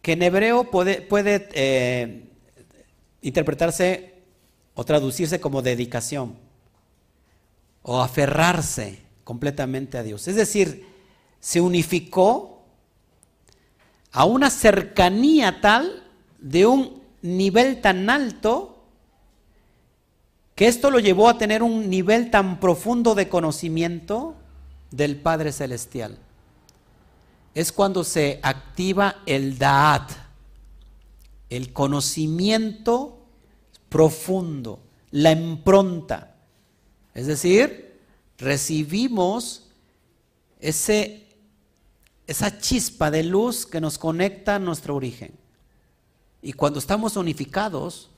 Que en hebreo puede, eh, interpretarse o traducirse como dedicación o aferrarse completamente a Dios. Es decir, se unificó a una cercanía tal de un nivel tan alto que esto lo llevó a tener un nivel tan profundo de conocimiento del Padre Celestial. Es cuando se activa el Da'at. el conocimiento profundo, la impronta. Es decir, recibimos ese, esa chispa de luz que nos conecta a nuestro origen. Y cuando estamos unificados,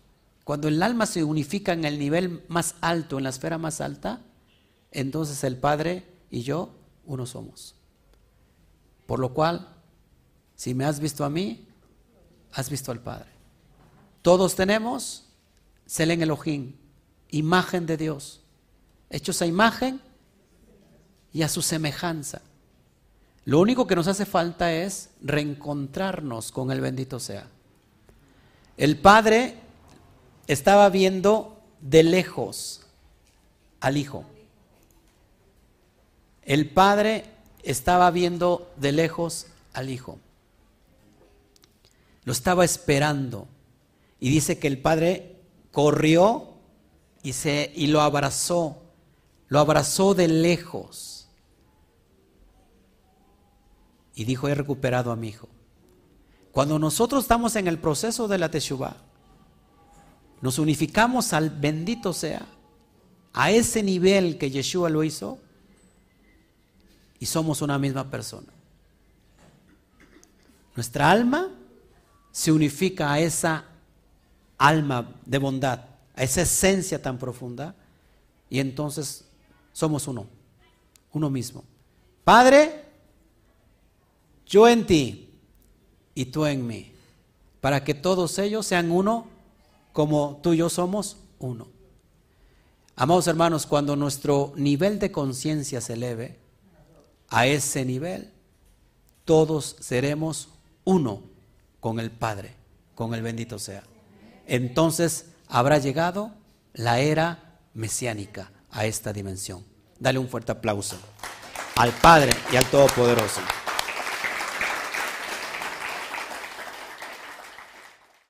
cuando el alma se unifica en el nivel más alto, en la esfera más alta, entonces el Padre y yo uno somos. Por lo cual, si me has visto a mí, has visto al Padre. Todos tenemos Selen Elohim, imagen de Dios, hechos a imagen y a su semejanza. Lo único que nos hace falta es reencontrarnos con el bendito sea. El Padre estaba viendo de lejos al Hijo. El Padre estaba viendo de lejos al Hijo. Lo estaba esperando. Y dice que el Padre corrió y, se, y lo abrazó. Lo abrazó de lejos. Y dijo, he recuperado a mi hijo. Cuando nosotros estamos en el proceso de la Teshuvah, nos unificamos al bendito sea, a ese nivel que Yeshua lo hizo, y somos una misma persona. Nuestra alma se unifica a esa alma de bondad, a esa esencia tan profunda, y entonces somos uno, uno mismo. Padre, yo en ti y tú en mí, para que todos ellos sean uno como tú y yo somos uno. Amados hermanos, cuando nuestro nivel de conciencia se eleve, a ese nivel, todos seremos uno con el Padre, con el bendito sea. Entonces habrá llegado la era mesiánica a esta dimensión. Dale un fuerte aplauso al Padre y al Todopoderoso.